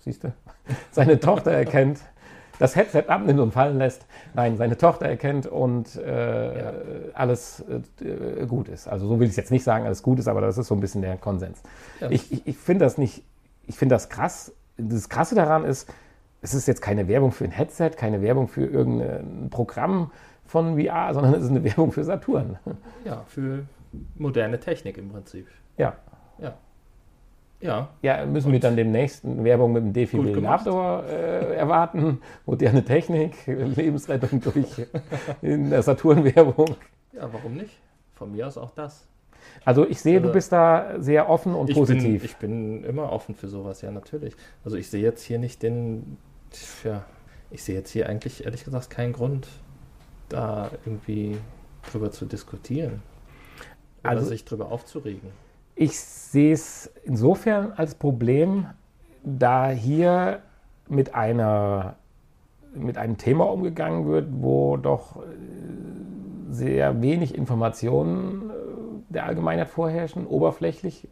siehst du, seine Tochter erkennt, das Headset abnimmt und fallen lässt. Nein, seine Tochter erkennt und äh, ja. alles äh, gut ist. Also so will ich es jetzt nicht sagen, alles gut ist, aber das ist so ein bisschen der Konsens. Ja. Ich, ich, ich finde das nicht, ich finde das krass. Das Krasse daran ist, es ist jetzt keine Werbung für ein Headset, keine Werbung für irgendein Programm von VR, sondern es ist eine Werbung für Saturn.
Ja, für moderne Technik im Prinzip.
Ja.
Ja. Ja.
Ja, müssen und wir dann demnächst Werbung mit dem Defibrillator äh, erwarten, moderne Technik, Lebensrettung durch in der Saturn-Werbung.
Ja, warum nicht? Von mir aus auch das.
Also ich sehe, also, du bist da sehr offen und
ich
positiv.
Bin, ich bin immer offen für sowas, ja natürlich. Also ich sehe jetzt hier nicht den, ja, ich sehe jetzt hier eigentlich ehrlich gesagt keinen Grund, da irgendwie drüber zu diskutieren. Oder also, sich drüber aufzuregen.
Ich sehe es insofern als Problem, da hier mit einer mit einem Thema umgegangen wird, wo doch äh, sehr wenig Informationen äh, der Allgemeinheit vorherrschen, oberflächlich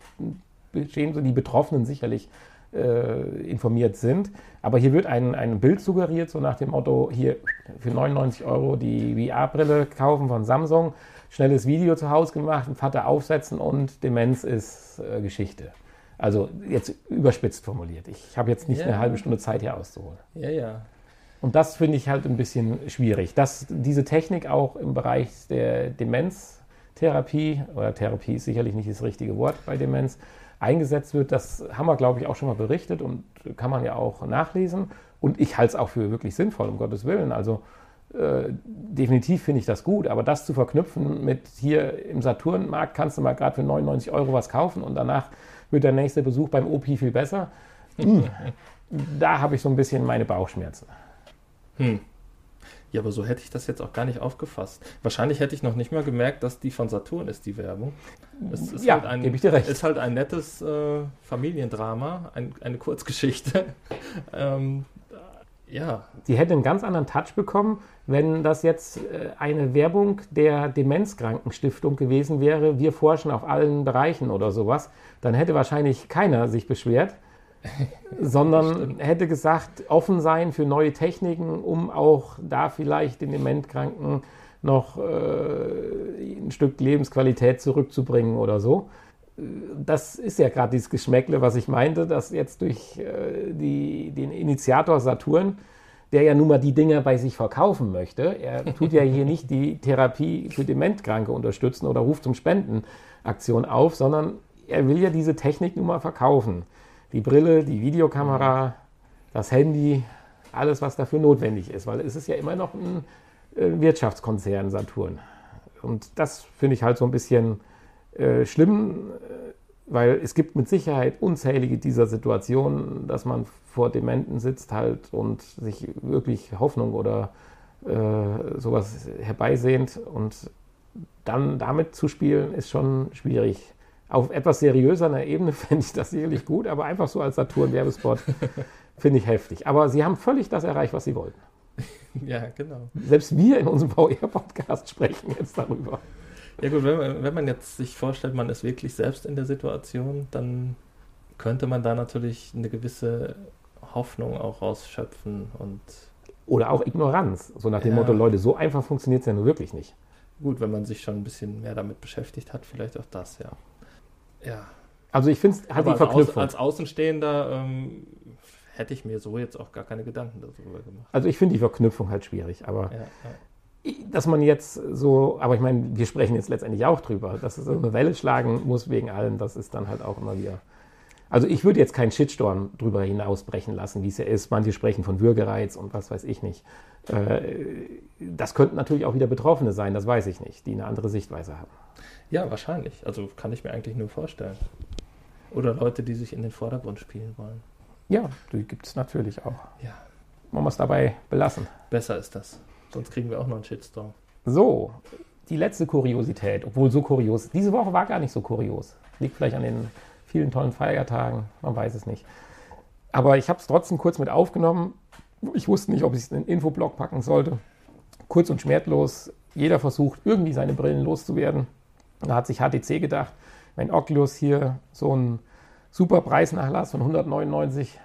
bestehen so die Betroffenen sicherlich äh, informiert sind. Aber hier wird ein, ein Bild suggeriert, so nach dem Motto, hier für 99 Euro die VR-Brille kaufen von Samsung schnelles Video zu Hause gemacht, Vater aufsetzen und Demenz ist äh, Geschichte. Also jetzt überspitzt formuliert. Ich habe jetzt nicht ja. eine halbe Stunde Zeit hier auszuholen.
Ja, ja.
Und das finde ich halt ein bisschen schwierig, dass diese Technik auch im Bereich der Demenztherapie, oder Therapie ist sicherlich nicht das richtige Wort bei Demenz, eingesetzt wird, das haben wir, glaube ich, auch schon mal berichtet und kann man ja auch nachlesen. Und ich halte es auch für wirklich sinnvoll, um Gottes Willen. Also äh, definitiv finde ich das gut, aber das zu verknüpfen mit hier im Saturnmarkt kannst du mal gerade für 99 Euro was kaufen und danach wird der nächste Besuch beim OP viel besser. Hm. da habe ich so ein bisschen meine Bauchschmerzen.
Hm. Ja, aber so hätte ich das jetzt auch gar nicht aufgefasst. Wahrscheinlich hätte ich noch nicht mal gemerkt, dass die von Saturn ist, die Werbung.
Es ist ja, halt ein, gebe ich dir recht.
ist halt ein nettes äh, Familiendrama, ein, eine Kurzgeschichte. ähm, ja.
Die hätte einen ganz anderen Touch bekommen, wenn das jetzt äh, eine Werbung der Demenzkrankenstiftung gewesen wäre. Wir forschen auf allen Bereichen oder sowas. Dann hätte wahrscheinlich keiner sich beschwert, sondern hätte gesagt, offen sein für neue Techniken, um auch da vielleicht den Dementkranken noch äh, ein Stück Lebensqualität zurückzubringen oder so das ist ja gerade dieses Geschmäckle, was ich meinte, dass jetzt durch äh, die, den Initiator Saturn, der ja nun mal die Dinger bei sich verkaufen möchte, er tut ja hier nicht die Therapie für Dementkranke unterstützen oder ruft zum Spendenaktion auf, sondern er will ja diese Technik nun mal verkaufen. Die Brille, die Videokamera, das Handy, alles, was dafür notwendig ist, weil es ist ja immer noch ein äh, Wirtschaftskonzern Saturn. Und das finde ich halt so ein bisschen äh, schlimm, äh, weil es gibt mit Sicherheit unzählige dieser Situationen, dass man vor Dementen sitzt halt und sich wirklich Hoffnung oder äh, sowas herbeisehnt und dann damit zu spielen ist schon schwierig. Auf etwas seriöser Ebene fände ich das sicherlich gut, aber einfach so als Saturn-Werbespot finde ich heftig. Aber sie haben völlig das erreicht, was sie wollten.
Ja, genau.
Selbst wir in unserem VR-Podcast sprechen jetzt darüber.
Ja gut, wenn man, wenn man jetzt sich vorstellt, man ist wirklich selbst in der Situation, dann könnte man da natürlich eine gewisse Hoffnung auch rausschöpfen und
oder auch Ignoranz. So nach dem ja. Motto, Leute, so einfach funktioniert es ja nur wirklich nicht.
Gut, wenn man sich schon ein bisschen mehr damit beschäftigt hat, vielleicht auch das, ja.
Ja. Also ich finde es hat die Verknüpfung.
Als, als Außenstehender ähm, hätte ich mir so jetzt auch gar keine Gedanken darüber gemacht.
Also ich finde die Verknüpfung halt schwierig, aber ja, ja dass man jetzt so, aber ich meine, wir sprechen jetzt letztendlich auch drüber, dass es so eine Welle schlagen muss wegen allem, das ist dann halt auch immer wieder. Also ich würde jetzt keinen Shitstorm drüber hinausbrechen lassen, wie es ja ist. Manche sprechen von Würgereiz und was weiß ich nicht. Äh, das könnten natürlich auch wieder Betroffene sein, das weiß ich nicht, die eine andere Sichtweise haben.
Ja, wahrscheinlich. Also kann ich mir eigentlich nur vorstellen. Oder Leute, die sich in den Vordergrund spielen wollen.
Ja, die gibt es natürlich auch.
Ja.
wir es dabei belassen.
Besser ist das. Sonst kriegen wir auch noch einen Shitstorm.
So, die letzte Kuriosität, obwohl so kurios. Diese Woche war gar nicht so kurios. Liegt vielleicht an den vielen tollen Feiertagen, man weiß es nicht. Aber ich habe es trotzdem kurz mit aufgenommen. Ich wusste nicht, ob ich es in den Infoblog packen sollte. Kurz und schmerzlos. Jeder versucht, irgendwie seine Brillen loszuwerden. Da hat sich HTC gedacht, wenn Oculus hier so einen super Preisnachlass von 199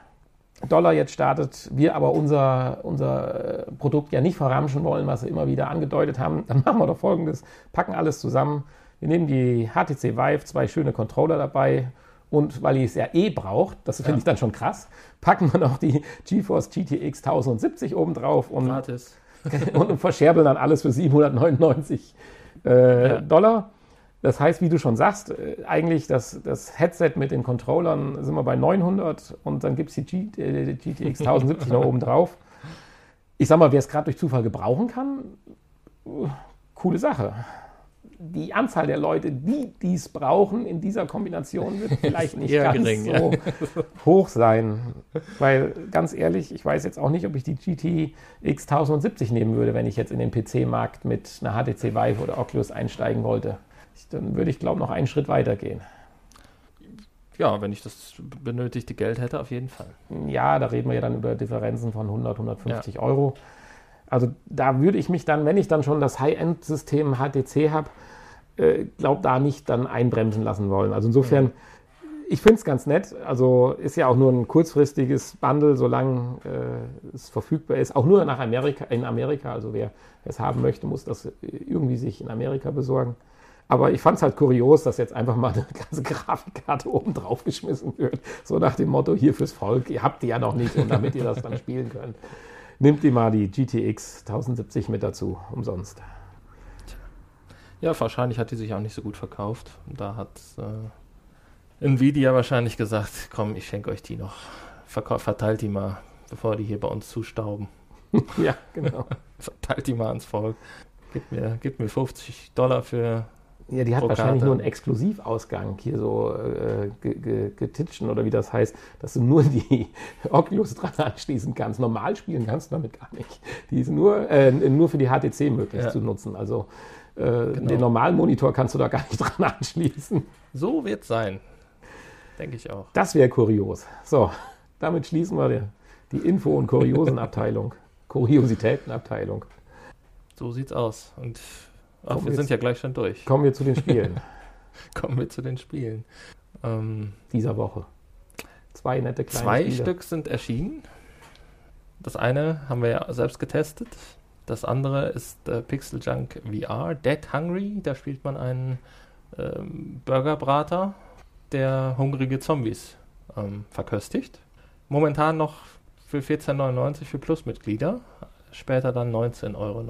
Dollar jetzt startet, wir aber unser, unser äh, Produkt ja nicht verramschen wollen, was wir immer wieder angedeutet haben, dann machen wir doch folgendes: packen alles zusammen. Wir nehmen die HTC Vive, zwei schöne Controller dabei und weil ihr es ja eh braucht, das finde ja. ich dann schon krass, packen wir noch die GeForce GTX 1070 oben drauf und, und, verscherbeln dann alles für 799 äh, ja. Dollar. Das heißt, wie du schon sagst, äh, eigentlich das, das Headset mit den Controllern sind wir bei 900 und dann gibt es die G, äh, GTX 1070 noch oben drauf. Ich sag mal, wer es gerade durch Zufall gebrauchen kann, coole Sache. Die Anzahl der Leute, die dies brauchen in dieser Kombination, wird vielleicht nicht ganz gering, so ja. hoch sein. Weil ganz ehrlich, ich weiß jetzt auch nicht, ob ich die GTX 1070 nehmen würde, wenn ich jetzt in den PC-Markt mit einer HTC Vive oder Oculus einsteigen wollte dann würde ich, glaube ich, noch einen Schritt weiter gehen.
Ja, wenn ich das benötigte Geld hätte, auf jeden Fall.
Ja, da reden wir ja dann über Differenzen von 100, 150 ja. Euro. Also da würde ich mich dann, wenn ich dann schon das High-End-System HTC habe, äh, glaube da nicht dann einbremsen lassen wollen. Also insofern, ich finde es ganz nett. Also ist ja auch nur ein kurzfristiges Bundle, solange äh, es verfügbar ist. Auch nur nach Amerika, in Amerika. Also wer es haben möchte, muss das irgendwie sich in Amerika besorgen. Aber ich fand es halt kurios, dass jetzt einfach mal eine ganze Grafikkarte oben drauf geschmissen wird. So nach dem Motto, hier fürs Volk, ihr habt die ja noch nicht und damit ihr das dann spielen könnt, nimmt ihr mal die GTX 1070 mit dazu, umsonst.
Ja, wahrscheinlich hat die sich auch nicht so gut verkauft. Da hat äh, Nvidia wahrscheinlich gesagt, komm, ich schenke euch die noch. Verkauf, verteilt die mal, bevor die hier bei uns zustauben.
ja, genau.
verteilt die mal ans Volk. Gib mir, gib mir 50 Dollar für
ja, die hat wahrscheinlich nur einen Exklusivausgang hier so äh, getitschen oder wie das heißt, dass du nur die Oculus dran anschließen kannst. Normal spielen kannst du damit gar nicht. Die ist nur, äh, nur für die HTC möglich ja. zu nutzen. Also äh, genau. den normalen Monitor kannst du da gar nicht dran anschließen.
So wird es sein. Denke ich auch.
Das wäre kurios. So, damit schließen wir die, die Info- und Kuriosenabteilung. Kuriositätenabteilung.
So sieht's aus. Und Ach, wir sind ja gleich schon durch.
Kommen wir zu den Spielen.
kommen wir zu den Spielen.
Ähm, Dieser Woche. Zwei nette
kleine Zwei Spiele. Stück sind erschienen. Das eine haben wir ja selbst getestet. Das andere ist äh, Pixel Junk VR, Dead Hungry. Da spielt man einen ähm, Burgerbrater, der hungrige Zombies ähm, verköstigt. Momentan noch für 14,99 für Plusmitglieder. Später dann 19,99 Euro.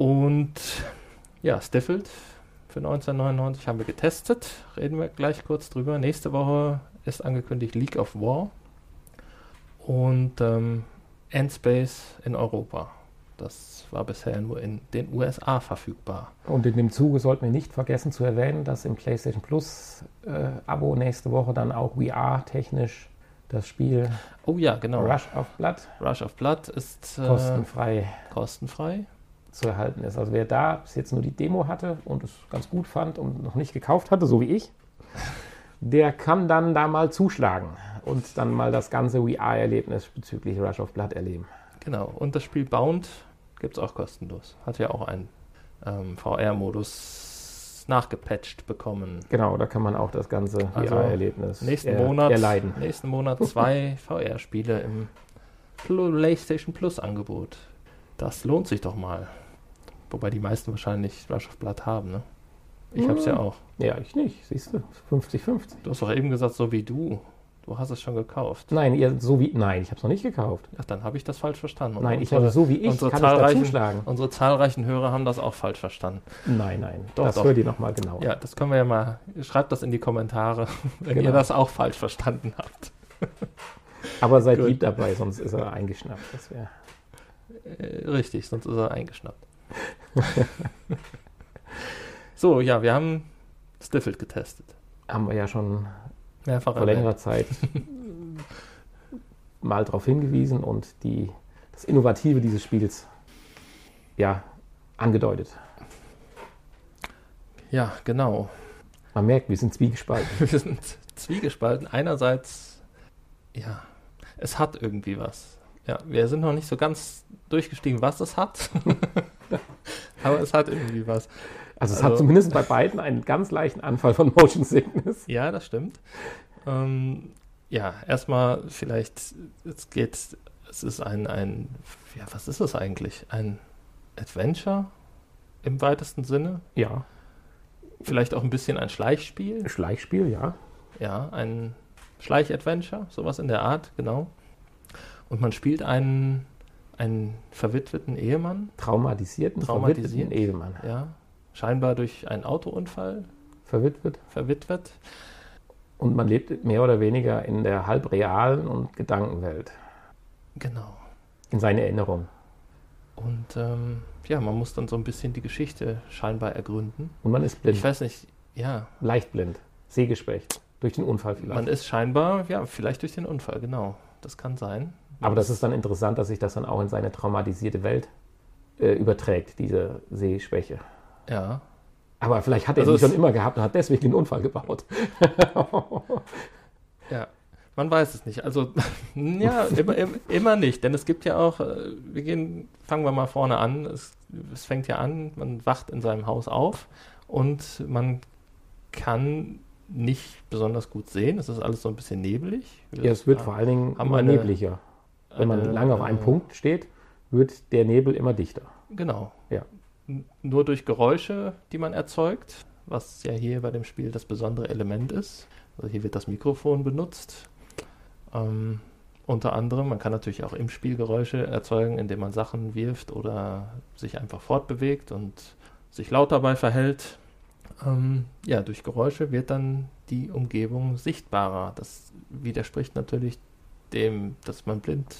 Und ja, Stiffield für 1999 haben wir getestet. Reden wir gleich kurz drüber. Nächste Woche ist angekündigt League of War und ähm, Endspace in Europa. Das war bisher nur in den USA verfügbar.
Und in dem Zuge sollten wir nicht vergessen zu erwähnen, dass im PlayStation Plus äh, Abo nächste Woche dann auch VR-technisch das Spiel
oh ja, genau.
Rush of Blood.
Rush of Blood ist
äh, kostenfrei.
Kostenfrei
zu erhalten ist. Also wer da bis jetzt nur die Demo hatte und es ganz gut fand und noch nicht gekauft hatte, so wie ich, der kann dann da mal zuschlagen und dann mal das ganze VR-Erlebnis bezüglich Rush of Blood erleben.
Genau, und das Spiel Bound gibt es auch kostenlos. Hat ja auch einen ähm, VR-Modus nachgepatcht bekommen.
Genau, da kann man auch das ganze
also VR-Erlebnis
nächsten
er,
Monat,
erleiden. Nächsten Monat zwei VR-Spiele im PlayStation Plus-Angebot. Das lohnt sich doch mal. Wobei die meisten wahrscheinlich Rush of Blood haben, ne? Ich hab's ja hm. auch.
Ja, ich nicht, siehst du. 50-50.
Du hast doch eben gesagt, so wie du. Du hast es schon gekauft.
Nein, ihr, so wie. Nein, ich hab's noch nicht gekauft.
Ach, dann habe ich das falsch verstanden.
Und nein, unsere, ich habe so wie ich
unsere kann zahlreichen, ich Unsere zahlreichen Hörer haben das auch falsch verstanden.
Nein, nein. Doch, das doch. hört ihr nochmal genau.
Ja, das können wir ja mal. Schreibt das in die Kommentare, wenn genau. ihr das auch falsch verstanden habt.
Aber seid lieb dabei, sonst ist er eingeschnappt. Das wäre.
Äh, richtig, sonst ist er eingeschnappt. So, ja, wir haben Stiffield getestet.
Haben wir ja schon Mehrfach vor längerer Zeit mal darauf hingewiesen und die, das Innovative dieses Spiels ja, angedeutet.
Ja, genau.
Man merkt, wir sind zwiegespalten.
wir sind zwiegespalten. Einerseits, ja, es hat irgendwie was. Ja, wir sind noch nicht so ganz durchgestiegen, was es hat. Aber es hat irgendwie was.
Also es also, hat zumindest bei beiden einen ganz leichten Anfall von Motion Sickness.
Ja, das stimmt. Ähm, ja, erstmal vielleicht, es geht, es ist ein, ein, ja, was ist es eigentlich? Ein Adventure im weitesten Sinne?
Ja.
Vielleicht auch ein bisschen ein Schleichspiel?
Schleichspiel, ja.
Ja, ein Schleich-Adventure, sowas in der Art, genau. Und man spielt einen, einen verwitweten Ehemann.
Traumatisierten,
traumatisierten Ehemann. Ja, scheinbar durch einen Autounfall.
Verwitwet.
Verwitwet.
Und man lebt mehr oder weniger in der halb realen und Gedankenwelt.
Genau.
In seine Erinnerung.
Und ähm, ja, man muss dann so ein bisschen die Geschichte scheinbar ergründen.
Und man ist blind.
Ich weiß nicht, ja.
Leicht blind. Sehgeschwächt. Durch den Unfall
vielleicht. Man ist scheinbar, ja, vielleicht durch den Unfall, genau. Das kann sein.
Aber das ist dann interessant, dass sich das dann auch in seine traumatisierte Welt äh, überträgt, diese Sehschwäche.
Ja.
Aber vielleicht hat er also die schon immer gehabt und hat deswegen den Unfall gebaut.
ja, man weiß es nicht. Also, ja, immer, immer nicht. Denn es gibt ja auch, äh, wir gehen, fangen wir mal vorne an. Es, es fängt ja an, man wacht in seinem Haus auf und man kann nicht besonders gut sehen. Es ist alles so ein bisschen nebelig.
Ja, es wird vor allen Dingen immer eine, nebliger. Wenn man eine, lange auf einem Punkt steht, wird der Nebel immer dichter.
Genau.
Ja
nur durch Geräusche, die man erzeugt, was ja hier bei dem Spiel das besondere Element ist. Also hier wird das Mikrofon benutzt. Ähm, unter anderem, man kann natürlich auch im Spiel Geräusche erzeugen, indem man Sachen wirft oder sich einfach fortbewegt und sich laut dabei verhält. Ähm, ja, durch Geräusche wird dann die Umgebung sichtbarer. Das widerspricht natürlich dem, dass man blind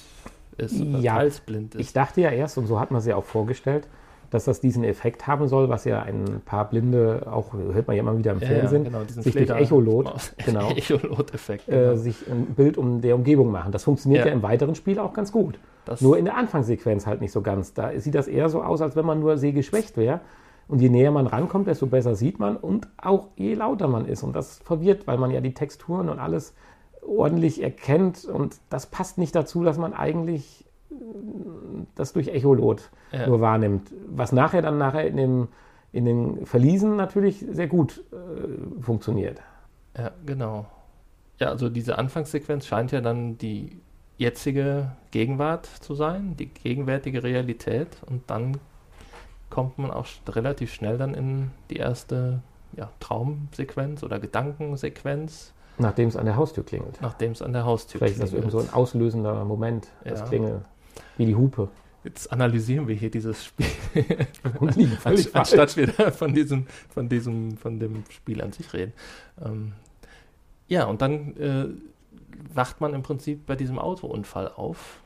ist
ja, blind ist. Ich dachte ja erst, und so hat man es ja auch vorgestellt, dass das diesen Effekt haben soll, was ja ein paar Blinde, auch hört man ja immer wieder im ja, Fernsehen,
genau,
sich durch Echolot,
genau, Echolot-Effekt,
äh, genau. äh, sich ein Bild um der Umgebung machen. Das funktioniert ja, ja im weiteren Spiel auch ganz gut. Das nur in der Anfangssequenz halt nicht so ganz. Da sieht das eher so aus, als wenn man nur sehgeschwächt wäre. Und je näher man rankommt, desto besser sieht man und auch je lauter man ist. Und das verwirrt, weil man ja die Texturen und alles ordentlich erkennt. Und das passt nicht dazu, dass man eigentlich das durch Echolot ja. nur wahrnimmt. Was nachher dann nachher in, dem, in den Verliesen natürlich sehr gut äh, funktioniert.
Ja, genau. Ja, also diese Anfangssequenz scheint ja dann die jetzige Gegenwart zu sein, die gegenwärtige Realität und dann kommt man auch relativ schnell dann in die erste ja, Traumsequenz oder Gedankensequenz.
Nachdem es an der Haustür klingelt.
Nachdem es an der Haustür
Vielleicht klingelt. Vielleicht ist das so ein auslösender Moment, das ja. Klingel. Wie die Hupe.
Jetzt analysieren wir hier dieses Spiel. Und liegen völlig Anstatt wir da von diesem, von diesem, von dem Spiel an sich reden. Ähm, ja, und dann äh, wacht man im Prinzip bei diesem Autounfall auf.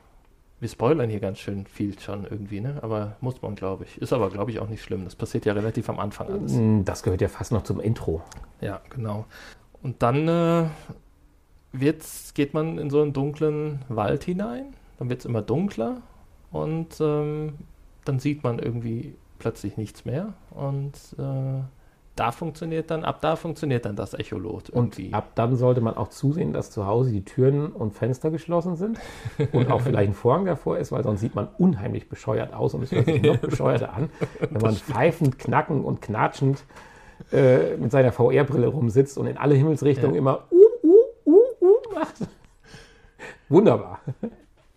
Wir spoilern hier ganz schön viel schon irgendwie, ne? Aber muss man, glaube ich. Ist aber, glaube ich, auch nicht schlimm. Das passiert ja relativ am Anfang alles.
Mm, das gehört ja fast noch zum Intro.
Ja, genau. Und dann äh, wird's, geht man in so einen dunklen Wald hinein. Dann wird es immer dunkler. Und ähm, dann sieht man irgendwie plötzlich nichts mehr. Und äh, da funktioniert dann, ab da funktioniert dann das Echolot
irgendwie. Und ab dann sollte man auch zusehen, dass zu Hause die Türen und Fenster geschlossen sind und auch vielleicht ein Vorhang davor ist, weil sonst sieht man unheimlich bescheuert aus und es hört sich noch bescheuerter an, wenn man pfeifend, knackend und knatschend äh, mit seiner VR-Brille rumsitzt und in alle Himmelsrichtungen ja. immer uh, uh, uh, uh macht. Wunderbar.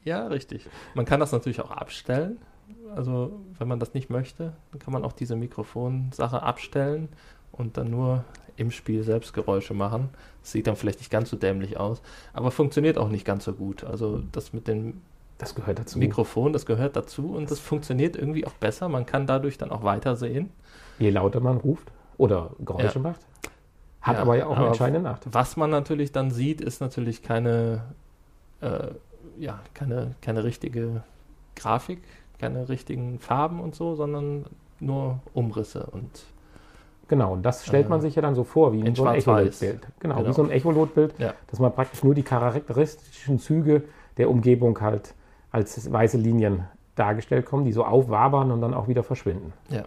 Ja, richtig. Man kann das natürlich auch abstellen. Also, wenn man das nicht möchte, dann kann man auch diese Mikrofonsache abstellen und dann nur im Spiel selbst Geräusche machen. Das sieht dann vielleicht nicht ganz so dämlich aus, aber funktioniert auch nicht ganz so gut. Also, das mit dem
das gehört dazu.
Mikrofon, das gehört dazu und das funktioniert irgendwie auch besser. Man kann dadurch dann auch weitersehen.
Je lauter man ruft oder Geräusche ja. macht. Hat ja, aber ja auch einen entscheidenden Nachteil.
Was man natürlich dann sieht, ist natürlich keine äh, ja, keine, keine richtige Grafik, keine richtigen Farben und so, sondern nur Umrisse und
Genau, und das stellt man äh, sich ja dann so vor, wie in so ein Echolot-Bild. Genau, genau, wie so ein Echolot-Bild, ja. dass man praktisch nur die charakteristischen Züge der Umgebung halt als weiße Linien dargestellt kommen, die so aufwabern und dann auch wieder verschwinden.
Ja.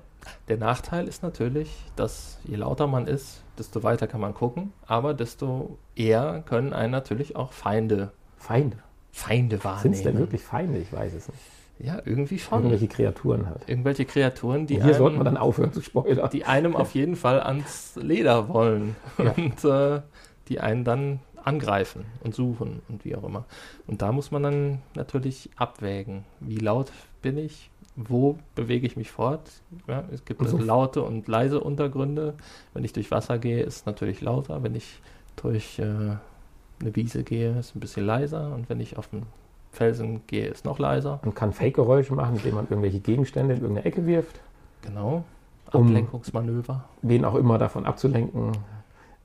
Der Nachteil ist natürlich, dass je lauter man ist, desto weiter kann man gucken, aber desto eher können einen natürlich auch Feinde,
Feinde.
Feinde wahrnehmen.
Sind es denn wirklich Feinde? Ich weiß es nicht.
Ja, irgendwie schon.
Irgendwelche Kreaturen halt.
Irgendwelche Kreaturen, die,
Und hier sollte
einem,
man dann aufhören zu spoilern.
die einem auf jeden Fall ans Leder wollen
Ja.
und äh, die einen dann angreifen und suchen und wie auch immer. Und da muss man dann natürlich abwägen, wie laut bin ich, wo bewege ich mich fort. Ja, es gibt
So.
laute und leise Untergründe. Wenn ich durch Wasser gehe, ist es natürlich lauter. Wenn ich durch äh, eine Wiese gehe, ist es ein bisschen leiser. Und wenn ich auf den Felsen gehe, ist es noch leiser.
Man kann Fake-Geräusche machen, indem man irgendwelche Gegenstände in irgendeine Ecke wirft,
Genau.
Um-
Ablenkungsmanöver.
wen auch immer davon abzulenken.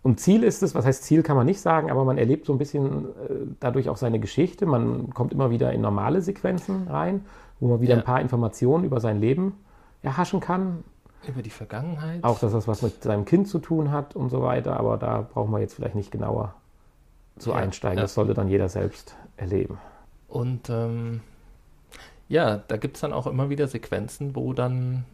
Und Ziel ist es, was heißt Ziel kann man nicht sagen, aber man erlebt so ein bisschen äh, dadurch auch seine Geschichte. Man kommt immer wieder in normale Sequenzen rein, wo man wieder
Ja.
ein paar Informationen über sein Leben erhaschen kann.
Über die Vergangenheit.
Auch, dass das was mit seinem Kind zu tun hat und so weiter. Aber da brauchen wir jetzt vielleicht nicht genauer zu
Ja,
einsteigen.
ja.
Das sollte dann jeder selbst erleben.
Und ähm, ja, da gibt es dann auch immer wieder Sequenzen, wo dann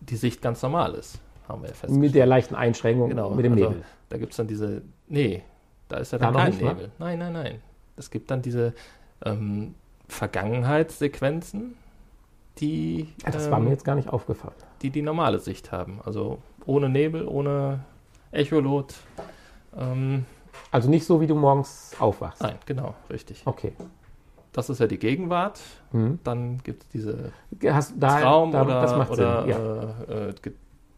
die Sicht ganz normal ist. Haben wir ja festgestellt.
Mit der leichten Einschränkung
Genau,
mit dem
also,
Nebel.
Da gibt es dann diese. Nee, da ist ja
Da
dann
noch
kein
nicht, ne?
Nebel. Nein, nein, nein. Es gibt dann diese ähm, Vergangenheitssequenzen, die,
Ja, das
ähm,
war mir jetzt gar nicht aufgefallen.
die die normale Sicht haben. Also ohne Nebel, ohne Echolot. Ähm,
Also nicht so, wie du morgens aufwachst.
nein, genau, richtig.
Okay.
Das ist ja die Gegenwart.
Mhm.
Dann gibt es diese
Hast, da,
Traum
da,
oder, oder
Sinn. Ja,
äh, äh,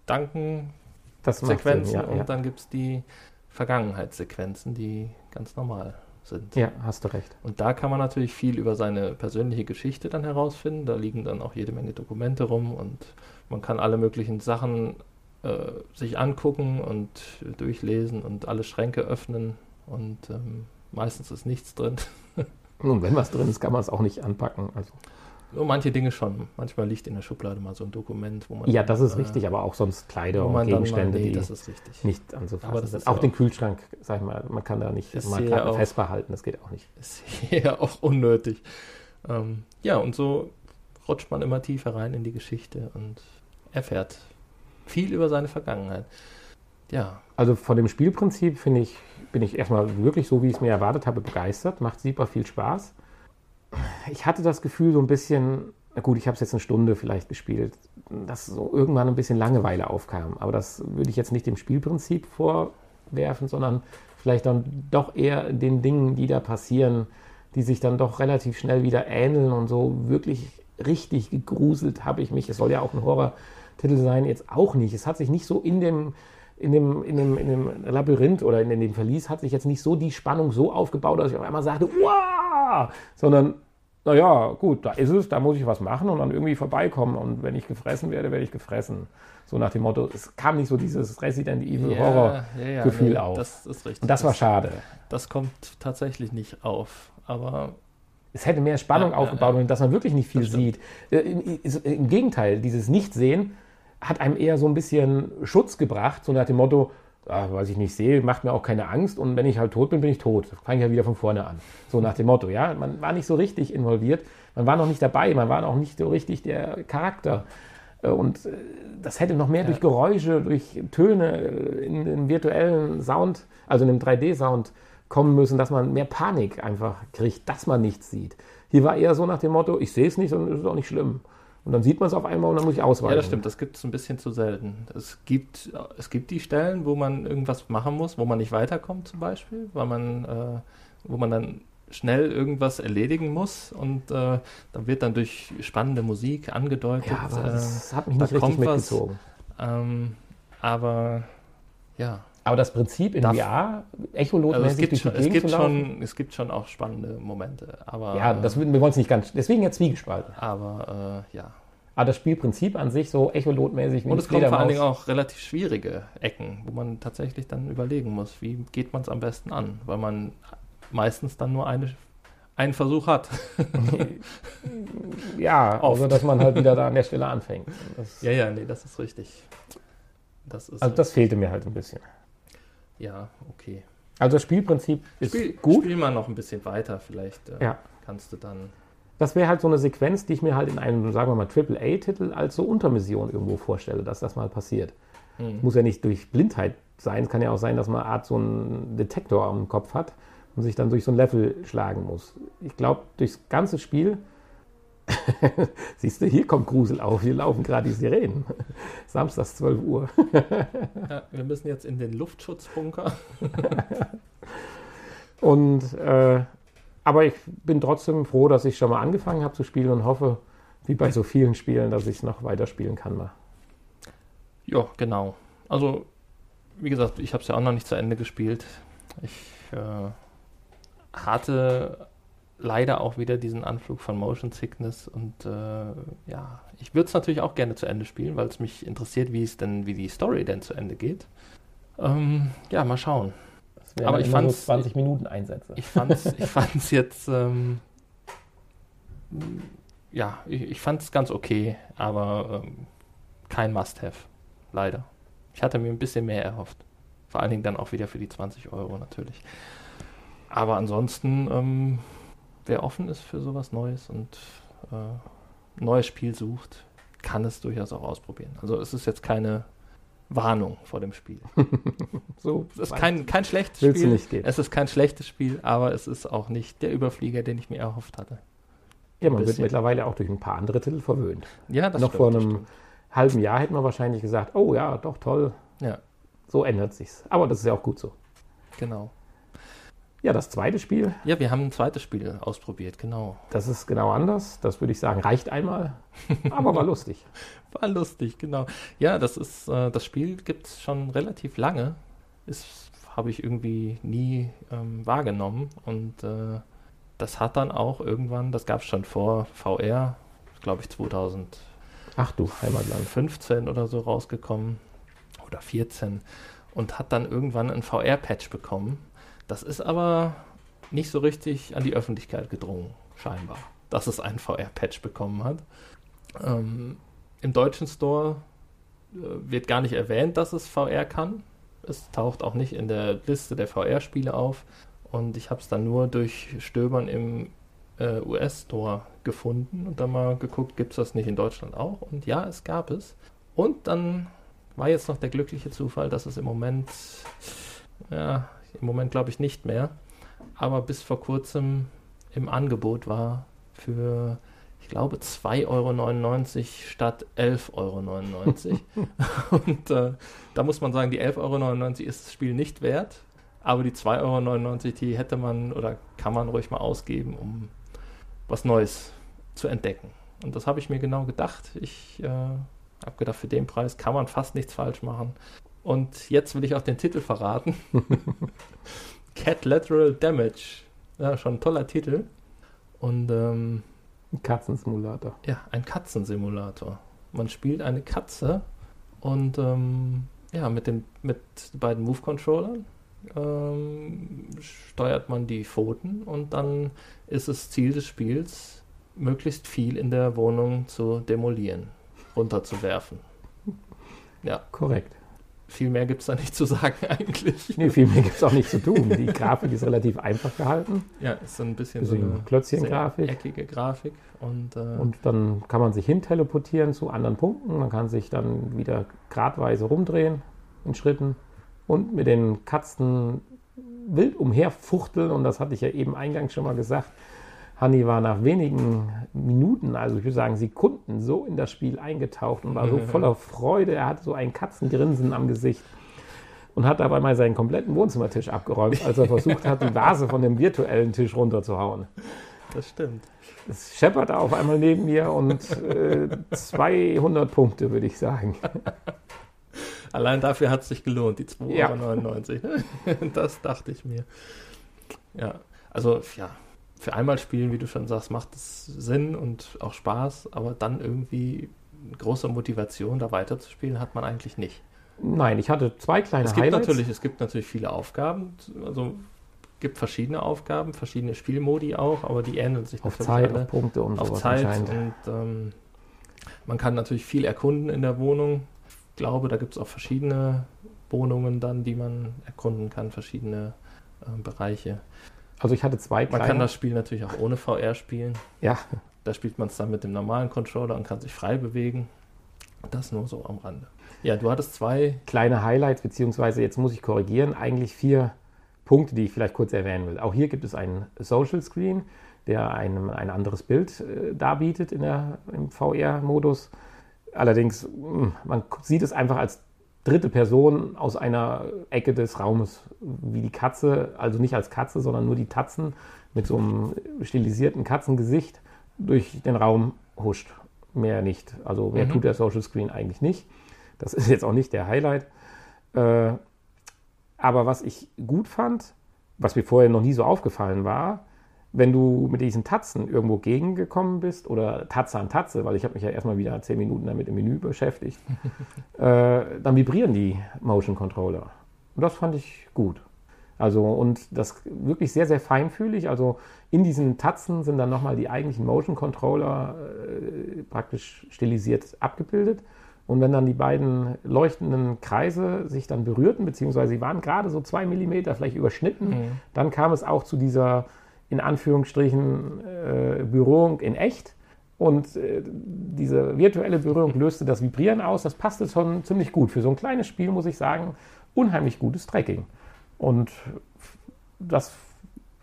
Gedankensequenzen
Sinn. Ja,
und dann gibt es die Vergangenheitssequenzen, die ganz normal sind.
ja, hast du recht.
Und da kann man natürlich viel über seine persönliche Geschichte dann herausfinden. Da liegen dann auch jede Menge Dokumente rum und man kann alle möglichen Sachen äh, sich angucken und durchlesen und alle Schränke öffnen und ähm, meistens ist nichts drin.
Und wenn was drin ist, kann man es auch nicht anpacken. Also,
Nur manche Dinge schon. Manchmal liegt in der Schublade mal so ein Dokument, wo man
ja, das ist
äh,
richtig, aber auch sonst Kleider und
dann mal,
Gegenstände,
nee,
die
das ist richtig.
nicht anzufassen sind.
ist
Auch
ja
den
auch-
Kühlschrank, sag ich mal, man kann da nicht mal
hier
gerade
auch-
fest behalten, das geht auch nicht.
ist ja auch unnötig. Ähm, ja, und so rutscht man immer tiefer rein in die Geschichte und erfährt viel über seine Vergangenheit. Ja,
Also von dem Spielprinzip finde ich, bin ich erstmal wirklich so, wie ich es mir erwartet habe, begeistert. Macht super viel Spaß. Ich hatte das Gefühl, so ein bisschen, na gut, ich habe es jetzt eine Stunde vielleicht gespielt, dass so irgendwann ein bisschen Langeweile aufkam. Aber das würde ich jetzt nicht dem Spielprinzip vorwerfen, sondern vielleicht dann doch eher den Dingen, die da passieren, die sich dann doch relativ schnell wieder ähneln und so wirklich richtig gegruselt habe ich mich. Es soll ja auch ein Horror-Titel sein, jetzt auch nicht. Es hat sich nicht so in dem in dem, in, dem, in dem Labyrinth oder in, in dem Verlies hat sich jetzt nicht so die Spannung so aufgebaut, dass ich auf einmal sagte, wow, sondern, naja, gut, da ist es, da muss ich was machen und dann irgendwie vorbeikommen und wenn ich gefressen werde, werde ich gefressen. So nach dem Motto, es kam nicht so dieses Resident Evil Horror.
ja, ja,
Gefühl auf.
Das ist richtig.
Und das war schade.
Das kommt tatsächlich nicht auf. Aber
Es hätte mehr Spannung
Ja, ja,
aufgebaut
ja.
und dass man wirklich nicht viel
Das
sieht. Äh, Im, Im Gegenteil, dieses Nichtsehen hat einem eher so ein bisschen Schutz gebracht, so nach dem Motto, ah, was ich nicht sehe, macht mir auch keine Angst und wenn ich halt tot bin, bin ich tot. Fange ich ja wieder von vorne an. So nach dem Motto, ja. Man war nicht so richtig involviert, man war noch nicht dabei, man war noch nicht so richtig der Charakter. Äh, Und äh, das hätte noch mehr
Ja.
durch Geräusche, durch Töne äh, in den virtuellen Sound, also in dem 3D-Sound kommen müssen, dass man mehr Panik einfach kriegt, dass man nichts sieht. Hier war eher so nach dem Motto, ich sehe es nicht und es ist auch nicht schlimm. Und dann sieht man es auf einmal und dann muss ich ausweichen.
ja, das stimmt. Das gibt es ein bisschen zu selten. Es gibt, es gibt die Stellen, wo man irgendwas machen muss, wo man nicht weiterkommt zum Beispiel, weil man, äh, wo man dann schnell irgendwas erledigen muss und äh, dann wird dann durch spannende Musik angedeutet.
Ja, aber
äh,
das hat mich
da
nicht richtig mitgezogen.
ähm, aber ja,
Aber das Prinzip in
Darf-
VR,
also
Echolot-mäßig
gibt,
durch die
schon, es,
Gegend
gibt
zu laufen.
schon, es gibt schon auch spannende Momente. Aber,
Ja, das, wir wollen es nicht ganz, deswegen ja zwiegespalten.
aber äh, ja.
Aber das Spielprinzip an sich so Echolot-mäßig
Und es kommen vor allen Dingen auch relativ schwierige Ecken, wo man tatsächlich dann überlegen muss, wie geht man es am besten an, weil man meistens dann nur eine, einen Versuch hat.
Ja,
Oft.
also dass man halt wieder da an der Stelle anfängt. Das,
ja, ja, nee, das ist richtig. Das ist
also das fehlte mir halt ein bisschen.
Ja okay.
Also das Spielprinzip ist
Spiel,
gut.
Spiel mal noch ein bisschen weiter, vielleicht äh,
Ja.
kannst du dann.
Das wäre halt so eine Sequenz, die ich mir halt in einem, sagen wir mal, AAA-Titel als so Untermission irgendwo vorstelle, dass das mal passiert.
Hm.
Muss ja nicht durch Blindheit sein. Es kann ja auch sein, dass man eine Art so einen Detektor am Kopf hat und sich dann durch so ein Level schlagen muss. Ich glaube, durchs ganze Spiel, siehst du, hier kommt Grusel auf, hier laufen gerade die Sirenen. Samstags 12 Uhr.
Ja, wir müssen jetzt in den Luftschutzbunker.
Und, äh, aber ich bin trotzdem froh, dass ich schon mal angefangen habe zu spielen und hoffe, wie bei so vielen Spielen, dass ich es noch weiterspielen kann. Mal.
Ja, genau. Also, wie gesagt, ich habe es ja auch noch nicht zu Ende gespielt. Ich äh, hatte leider auch wieder diesen Anflug von Motion Sickness und äh, ja, ich würde es natürlich auch gerne zu Ende spielen, weil es mich interessiert, wie es denn, wie die Story denn zu Ende geht. Ähm, ja, mal schauen. Aber ich
immer
fand's-
20 Minuten Einsätze.
Ich fand's, ich fand's jetzt, ähm, ja, ich, ich fand's ganz okay, aber ähm, kein Must-Have, leider. Ich hatte mir ein bisschen mehr erhofft. Vor allen Dingen dann auch wieder für die 20 Euro natürlich. Aber ansonsten, ähm, wer offen ist für sowas Neues und äh, ein neues Spiel sucht, kann es durchaus auch ausprobieren. Also es ist jetzt keine Warnung vor dem Spiel.
so
Es ist kein, kein schlechtes
willst
Spiel.
nicht gehen.
Es ist kein schlechtes Spiel, aber es ist auch nicht der Überflieger, den ich mir erhofft hatte.
Ja, man wird mittlerweile auch durch ein paar andere Titel verwöhnt.
Ja, das
Noch
stimmt,
vor einem
stimmt.
halben Jahr hätte man wahrscheinlich gesagt, oh ja, doch toll,
Ja,
so ändert sich's. Aber das ist ja auch gut so.
genau.
Ja, das zweite Spiel,
Ja, wir haben ein zweites Spiel ausprobiert, genau.
das ist genau anders. Das würde ich sagen, reicht einmal, aber war lustig.
War lustig, genau. Ja, das ist, äh, das Spiel gibt es schon relativ lange. Ist, habe ich irgendwie nie ähm, wahrgenommen. Und äh, das hat dann auch irgendwann, das gab es schon vor VR, glaube ich 2015
Ach du, Heimatland.
oder so rausgekommen. Oder 14. Und hat dann irgendwann ein VR-Patch bekommen. Das ist aber nicht so richtig an die Öffentlichkeit gedrungen, scheinbar, dass es einen VR-Patch bekommen hat. Ähm, Im deutschen Store äh, wird gar nicht erwähnt, dass es VR kann. Es taucht auch nicht in der Liste der VR-Spiele auf. Und ich habe es dann nur durch Stöbern im äh, US-Store gefunden und dann mal geguckt, gibt es das nicht in Deutschland auch? Und ja, es gab es. Und dann war jetzt noch der glückliche Zufall, dass es im Moment, ja, im Moment glaube ich nicht mehr, aber bis vor kurzem im Angebot war für, ich glaube, 2,99 Euro statt 11,99 Euro. Und äh, da muss man sagen, die 11,99 Euro ist das Spiel nicht wert, aber die 2,99 Euro, die hätte man oder kann man ruhig mal ausgeben, um was Neues zu entdecken. Und das habe ich mir genau gedacht. Ich äh, habe gedacht, für den Preis kann man fast nichts falsch machen. Und jetzt will ich auch den Titel verraten. Cat Lateral Damage. Ja, schon ein toller Titel. Und ähm,
Ein Katzensimulator.
ja, ein Katzensimulator. Man spielt eine Katze und ähm, ja, mit den mit beiden Move-Controllern ähm, steuert man die Pfoten und dann ist es Ziel des Spiels, möglichst viel in der Wohnung zu demolieren, runterzuwerfen. Ja,
Korrekt.
Viel mehr gibt es da nicht zu sagen eigentlich.
Nee, viel mehr gibt es auch nicht zu tun. Die Grafik ist relativ einfach gehalten.
Ja, ist so ein bisschen so eine
Klötzchen-Grafik.
eckige Grafik und, äh,
Und dann kann man sich hin teleportieren zu anderen Punkten. Man kann sich dann wieder gradweise rumdrehen in Schritten und mit den Katzen wild umherfuchteln. Und das hatte ich ja eben eingangs schon mal gesagt. Hanni war nach wenigen Minuten, also ich würde sagen Sekunden, so in das Spiel eingetaucht und war so voller Freude. Er hatte so ein Katzengrinsen am Gesicht und hat dabei mal seinen kompletten Wohnzimmertisch abgeräumt, als er versucht hat, die Vase von dem virtuellen Tisch runterzuhauen.
das stimmt.
Es schepperte auf einmal neben mir und äh, 200 Punkte, würde ich sagen.
Allein dafür hat es sich gelohnt, die 2,99
Ja.
Das dachte ich mir. Ja, also ja, für einmal spielen, wie du schon sagst, macht es Sinn und auch Spaß, aber dann irgendwie große Motivation, da weiterzuspielen, hat man eigentlich nicht.
Nein, ich hatte zwei kleine
Es gibt,
Highlights.
natürlich, es gibt natürlich viele Aufgaben, also gibt verschiedene Aufgaben, verschiedene Spielmodi auch, aber die ähneln sich
auf Zeit,
alle
auf Punkte und
auf Zeit und ähm, man kann natürlich viel erkunden in der Wohnung. Ich glaube, da gibt es auch verschiedene Wohnungen dann, die man erkunden kann, verschiedene äh, Bereiche.
Also ich hatte zwei
Man kann das Spiel natürlich auch ohne VR spielen.
Ja.
Da spielt man es dann mit dem normalen Controller und kann sich frei bewegen. Das nur so am Rande. Ja, du hattest zwei.
Kleine Highlights, beziehungsweise jetzt muss ich korrigieren, eigentlich vier Punkte, die ich vielleicht kurz erwähnen will. Auch hier gibt es einen Social Screen, der einem ein anderes Bild äh, darbietet in der, im VR-Modus. Allerdings, mh, man sieht es einfach als dritte Person aus einer Ecke des Raumes, wie die Katze, also nicht als Katze, sondern nur die Tatzen mit so einem stilisierten Katzengesicht durch den Raum huscht. Mehr nicht. Also mehr mhm. tut der Social Screen eigentlich nicht. Das ist jetzt auch nicht der Highlight. Äh, aber was ich gut fand, was mir vorher noch nie so aufgefallen war, wenn du mit diesen Tatzen irgendwo gegengekommen bist oder Tatze an Tatze, weil ich habe mich ja erstmal wieder zehn Minuten damit im Menü beschäftigt, äh, dann vibrieren die Motion Controller. Und das fand ich gut. Also und das wirklich sehr, sehr feinfühlig. Also in diesen Tatzen sind dann nochmal die eigentlichen Motion Controller äh, praktisch stilisiert abgebildet. Und wenn dann die beiden leuchtenden Kreise sich dann berührten, beziehungsweise sie waren gerade so zwei Millimeter vielleicht überschnitten, mhm. dann kam es auch zu dieser in Anführungsstrichen äh, Berührung in echt. Und äh, diese virtuelle Berührung löste das Vibrieren aus. Das passte schon ziemlich gut. Für so ein kleines Spiel muss ich sagen, unheimlich gutes Tracking. Und das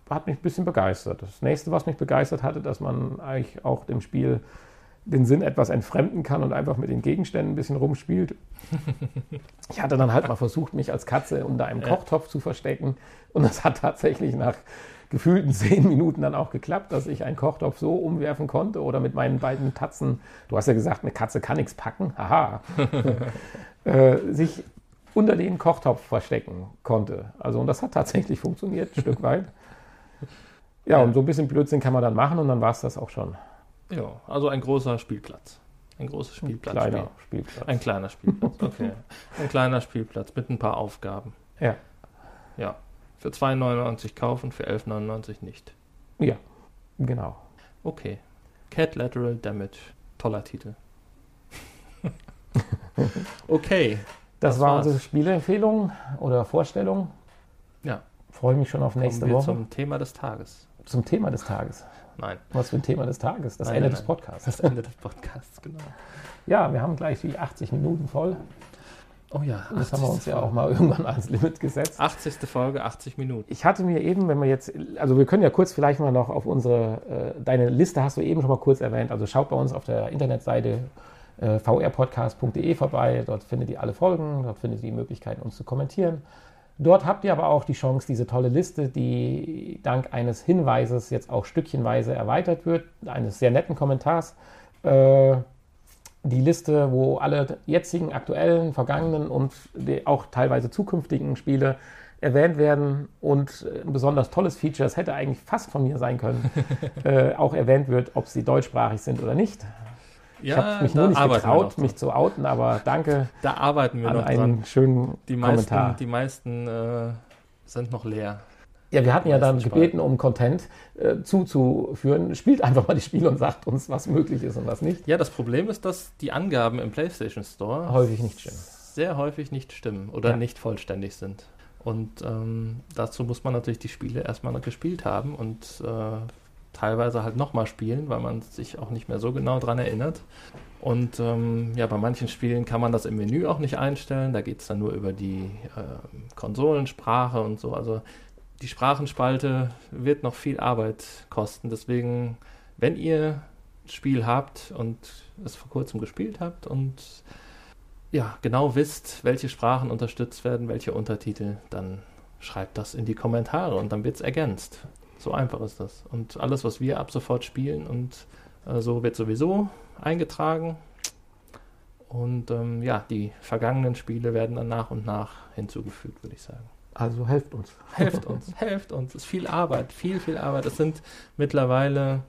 hat mich ein bisschen begeistert. Das nächste, was mich begeistert hatte, dass man eigentlich auch dem Spiel den Sinn etwas entfremden kann und einfach mit den Gegenständen ein bisschen rumspielt. Ich hatte dann halt mal versucht, mich als Katze unter einem Kochtopf zu verstecken. Und das hat tatsächlich nach gefühlten zehn Minuten dann auch geklappt, dass ich einen Kochtopf so umwerfen konnte oder mit meinen beiden Tatzen, du hast ja gesagt, eine Katze kann nichts packen, haha, äh, sich unter den Kochtopf verstecken konnte. Also und das hat tatsächlich funktioniert, ein Stück weit. Ja, und so ein bisschen Blödsinn kann man dann machen und dann war es das auch schon.
Ja, also ein großer Spielplatz. Ein großes Spielplatz.
Ein kleiner Spielplatz.
Ein kleiner Spielplatz, okay. ein kleiner Spielplatz mit ein paar Aufgaben.
Ja.
Ja. Für 2,99 kaufen, für 11,99 nicht.
Ja, genau.
Okay. Cat Lateral Damage. Toller Titel. okay.
Das, das war war's. unsere Spieleempfehlung oder Vorstellung.
Ja.
Freue mich schon auf nächste
wir
Woche.
Zum Thema des Tages.
Zum Thema des Tages.
Nein.
Was für ein Thema des Tages? Das
nein,
Ende
nein,
des Podcasts.
Das Ende des Podcasts, genau.
Ja, wir haben gleich die 80 Minuten voll.
Oh ja.
Das haben wir uns ja auch mal irgendwann als Limit gesetzt.
80. Folge, 80 Minuten.
Ich hatte mir eben, wenn wir jetzt, also wir können ja kurz vielleicht mal noch auf unsere, äh, deine Liste hast du eben schon mal kurz erwähnt. Also schaut bei uns auf der Internetseite äh, vrpodcast.de vorbei. Dort findet ihr alle Folgen, dort findet ihr die Möglichkeit, uns zu kommentieren. Dort habt ihr aber auch die Chance, diese tolle Liste, die dank eines Hinweises jetzt auch stückchenweise erweitert wird, eines sehr netten Kommentars, äh, die Liste, wo alle jetzigen, aktuellen, vergangenen und auch teilweise zukünftigen Spiele erwähnt werden und ein besonders tolles Feature, das hätte eigentlich fast von mir sein können, äh, auch erwähnt wird, ob sie deutschsprachig sind oder nicht. Ja, ich habe mich nur nicht getraut, mich zu outen, aber danke.
Da arbeiten wir
an
noch
einen
dran.
schönen
die
Kommentar.
Meisten, die meisten äh, sind noch leer.
Ja, wir hatten ja dann gebeten, um Content äh, zuzuführen. Spielt einfach mal die Spiele und sagt uns, was möglich ist und was nicht.
Ja, das Problem ist, dass die Angaben im PlayStation Store
häufig nicht stimmen.
Sehr häufig nicht stimmen oder
Ja.
nicht vollständig sind. Und ähm, dazu muss man natürlich die Spiele erstmal noch gespielt haben und äh, teilweise halt nochmal spielen, weil man sich auch nicht mehr so genau dran erinnert. Und ähm, ja, bei manchen Spielen kann man das im Menü auch nicht einstellen. Da geht es dann nur über die ähm, Konsolensprache und so. Also die Sprachenspalte wird noch viel Arbeit kosten. Deswegen, wenn ihr ein Spiel habt und es vor kurzem gespielt habt und ja, genau wisst, welche Sprachen unterstützt werden, welche Untertitel, dann schreibt das in die Kommentare und dann wird es ergänzt. So einfach ist das. Und alles, was wir ab sofort spielen und äh, so wird sowieso eingetragen. Und ähm, ja, die vergangenen Spiele werden dann nach und nach hinzugefügt, würde ich sagen.
Also helft uns.
Helft uns, helft uns. Es ist viel Arbeit, viel, viel Arbeit. Es sind mittlerweile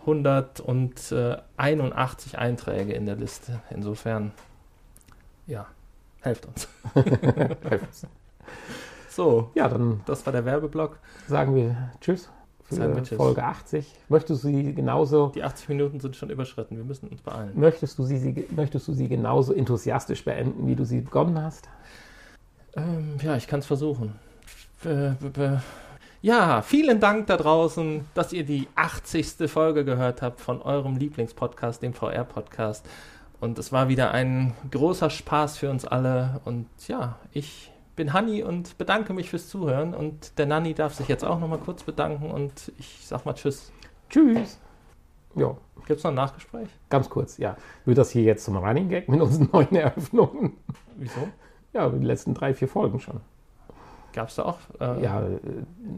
181 Einträge in der Liste. Insofern, ja, helft uns.
helft uns.
So,
Ja, dann
das war der Werbeblock.
sagen wir Tschüss für. Folge 80. Möchtest du sie genauso,
Die 80 Minuten sind schon überschritten. Wir müssen uns beeilen.
möchtest du sie, sie, möchtest du sie genauso enthusiastisch beenden, wie du sie begonnen hast?
Ähm, ja, ich kann es versuchen. Be- Ja, vielen Dank da draußen, dass ihr die 80. Folge gehört habt von eurem Lieblingspodcast, dem VR-Podcast. Und es war wieder ein großer Spaß für uns alle. Und ja, ich bin Hanni und bedanke mich fürs Zuhören. Und der Nanni darf sich jetzt auch nochmal kurz bedanken. Und ich sag mal Tschüss.
Tschüss. Ja,
Gibt es noch ein Nachgespräch?
ganz kurz, ja. Wird das hier jetzt zum Running Gag mit unseren neuen Eröffnungen?
Wieso?
Ja, die letzten drei, vier Folgen schon.
Gab es da auch äh,
Ja, äh,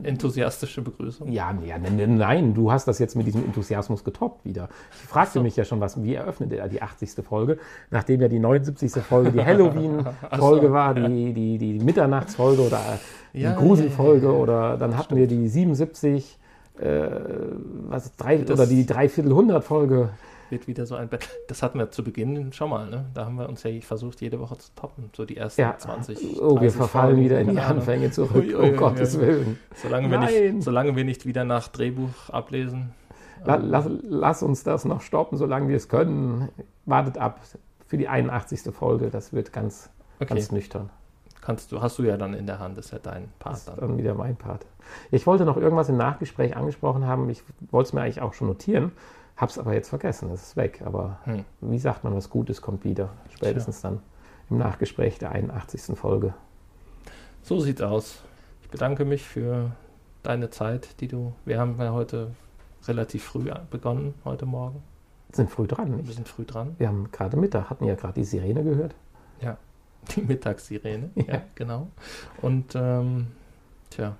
enthusiastische Begrüßung?
ja, ja, ne- ne- nein, du hast das jetzt mit diesem Enthusiasmus getoppt wieder. Ich fragte
so.
mich ja schon, was, wie eröffnet er die 80. Folge, nachdem ja die 79. Folge die Halloween-Folge
so.
war, die, die, die Mitternachtsfolge oder die
Ja,
Gruselfolge
ja,
oder dann hatten wir die 77, äh, was, drei,
Das-
oder die Dreiviertelhundert-Folge.
Wird wieder so ein Bett. Das hatten wir zu Beginn schon mal, ne? Da haben wir uns ja versucht, jede Woche zu toppen. So die ersten
Ja,
20.
oh, wir
30
verfallen
Folgen,
wieder in die. Anfänge zurück,
Ui, ui,
um
ui,
Gottes
ui.
Willen.
Solange wir, nicht, solange wir nicht wieder nach Drehbuch ablesen.
La, lass, lass uns das noch stoppen, solange wir es können. Wartet ab für die 81. Folge. Das wird ganz,
okay,
ganz nüchtern.
kannst du, hast du ja dann in der Hand, ist ja dein
Das
Part
ist
dann.
dann wieder mein Part. Ich wollte noch irgendwas im Nachgespräch angesprochen haben. Ich wollte es mir eigentlich auch schon notieren, habe es aber jetzt vergessen. Es ist weg. Aber
Hm.
wie sagt man, was Gutes kommt wieder. Spätestens dann im Nachgespräch der 81. Folge.
So sieht's aus. Ich bedanke mich für deine Zeit, die du. Wir haben ja heute relativ früh begonnen, heute Morgen.
Sind früh dran,
Wir
nicht?
sind früh dran.
Wir haben gerade Mittag, hatten ja gerade die Sirene gehört.
Die Mittagssirene, ja,
Ja.
genau. Und ähm, tja,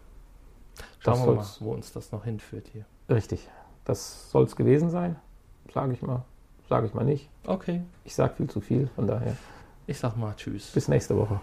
schauen
Das
wir mal, wo uns das noch hinführt hier.
Richtig. Das soll es gewesen sein, sage ich mal. Sage ich mal nicht.
Okay,
Ich sage viel zu viel, von daher
ich sag mal Tschüss.
bis nächste Woche.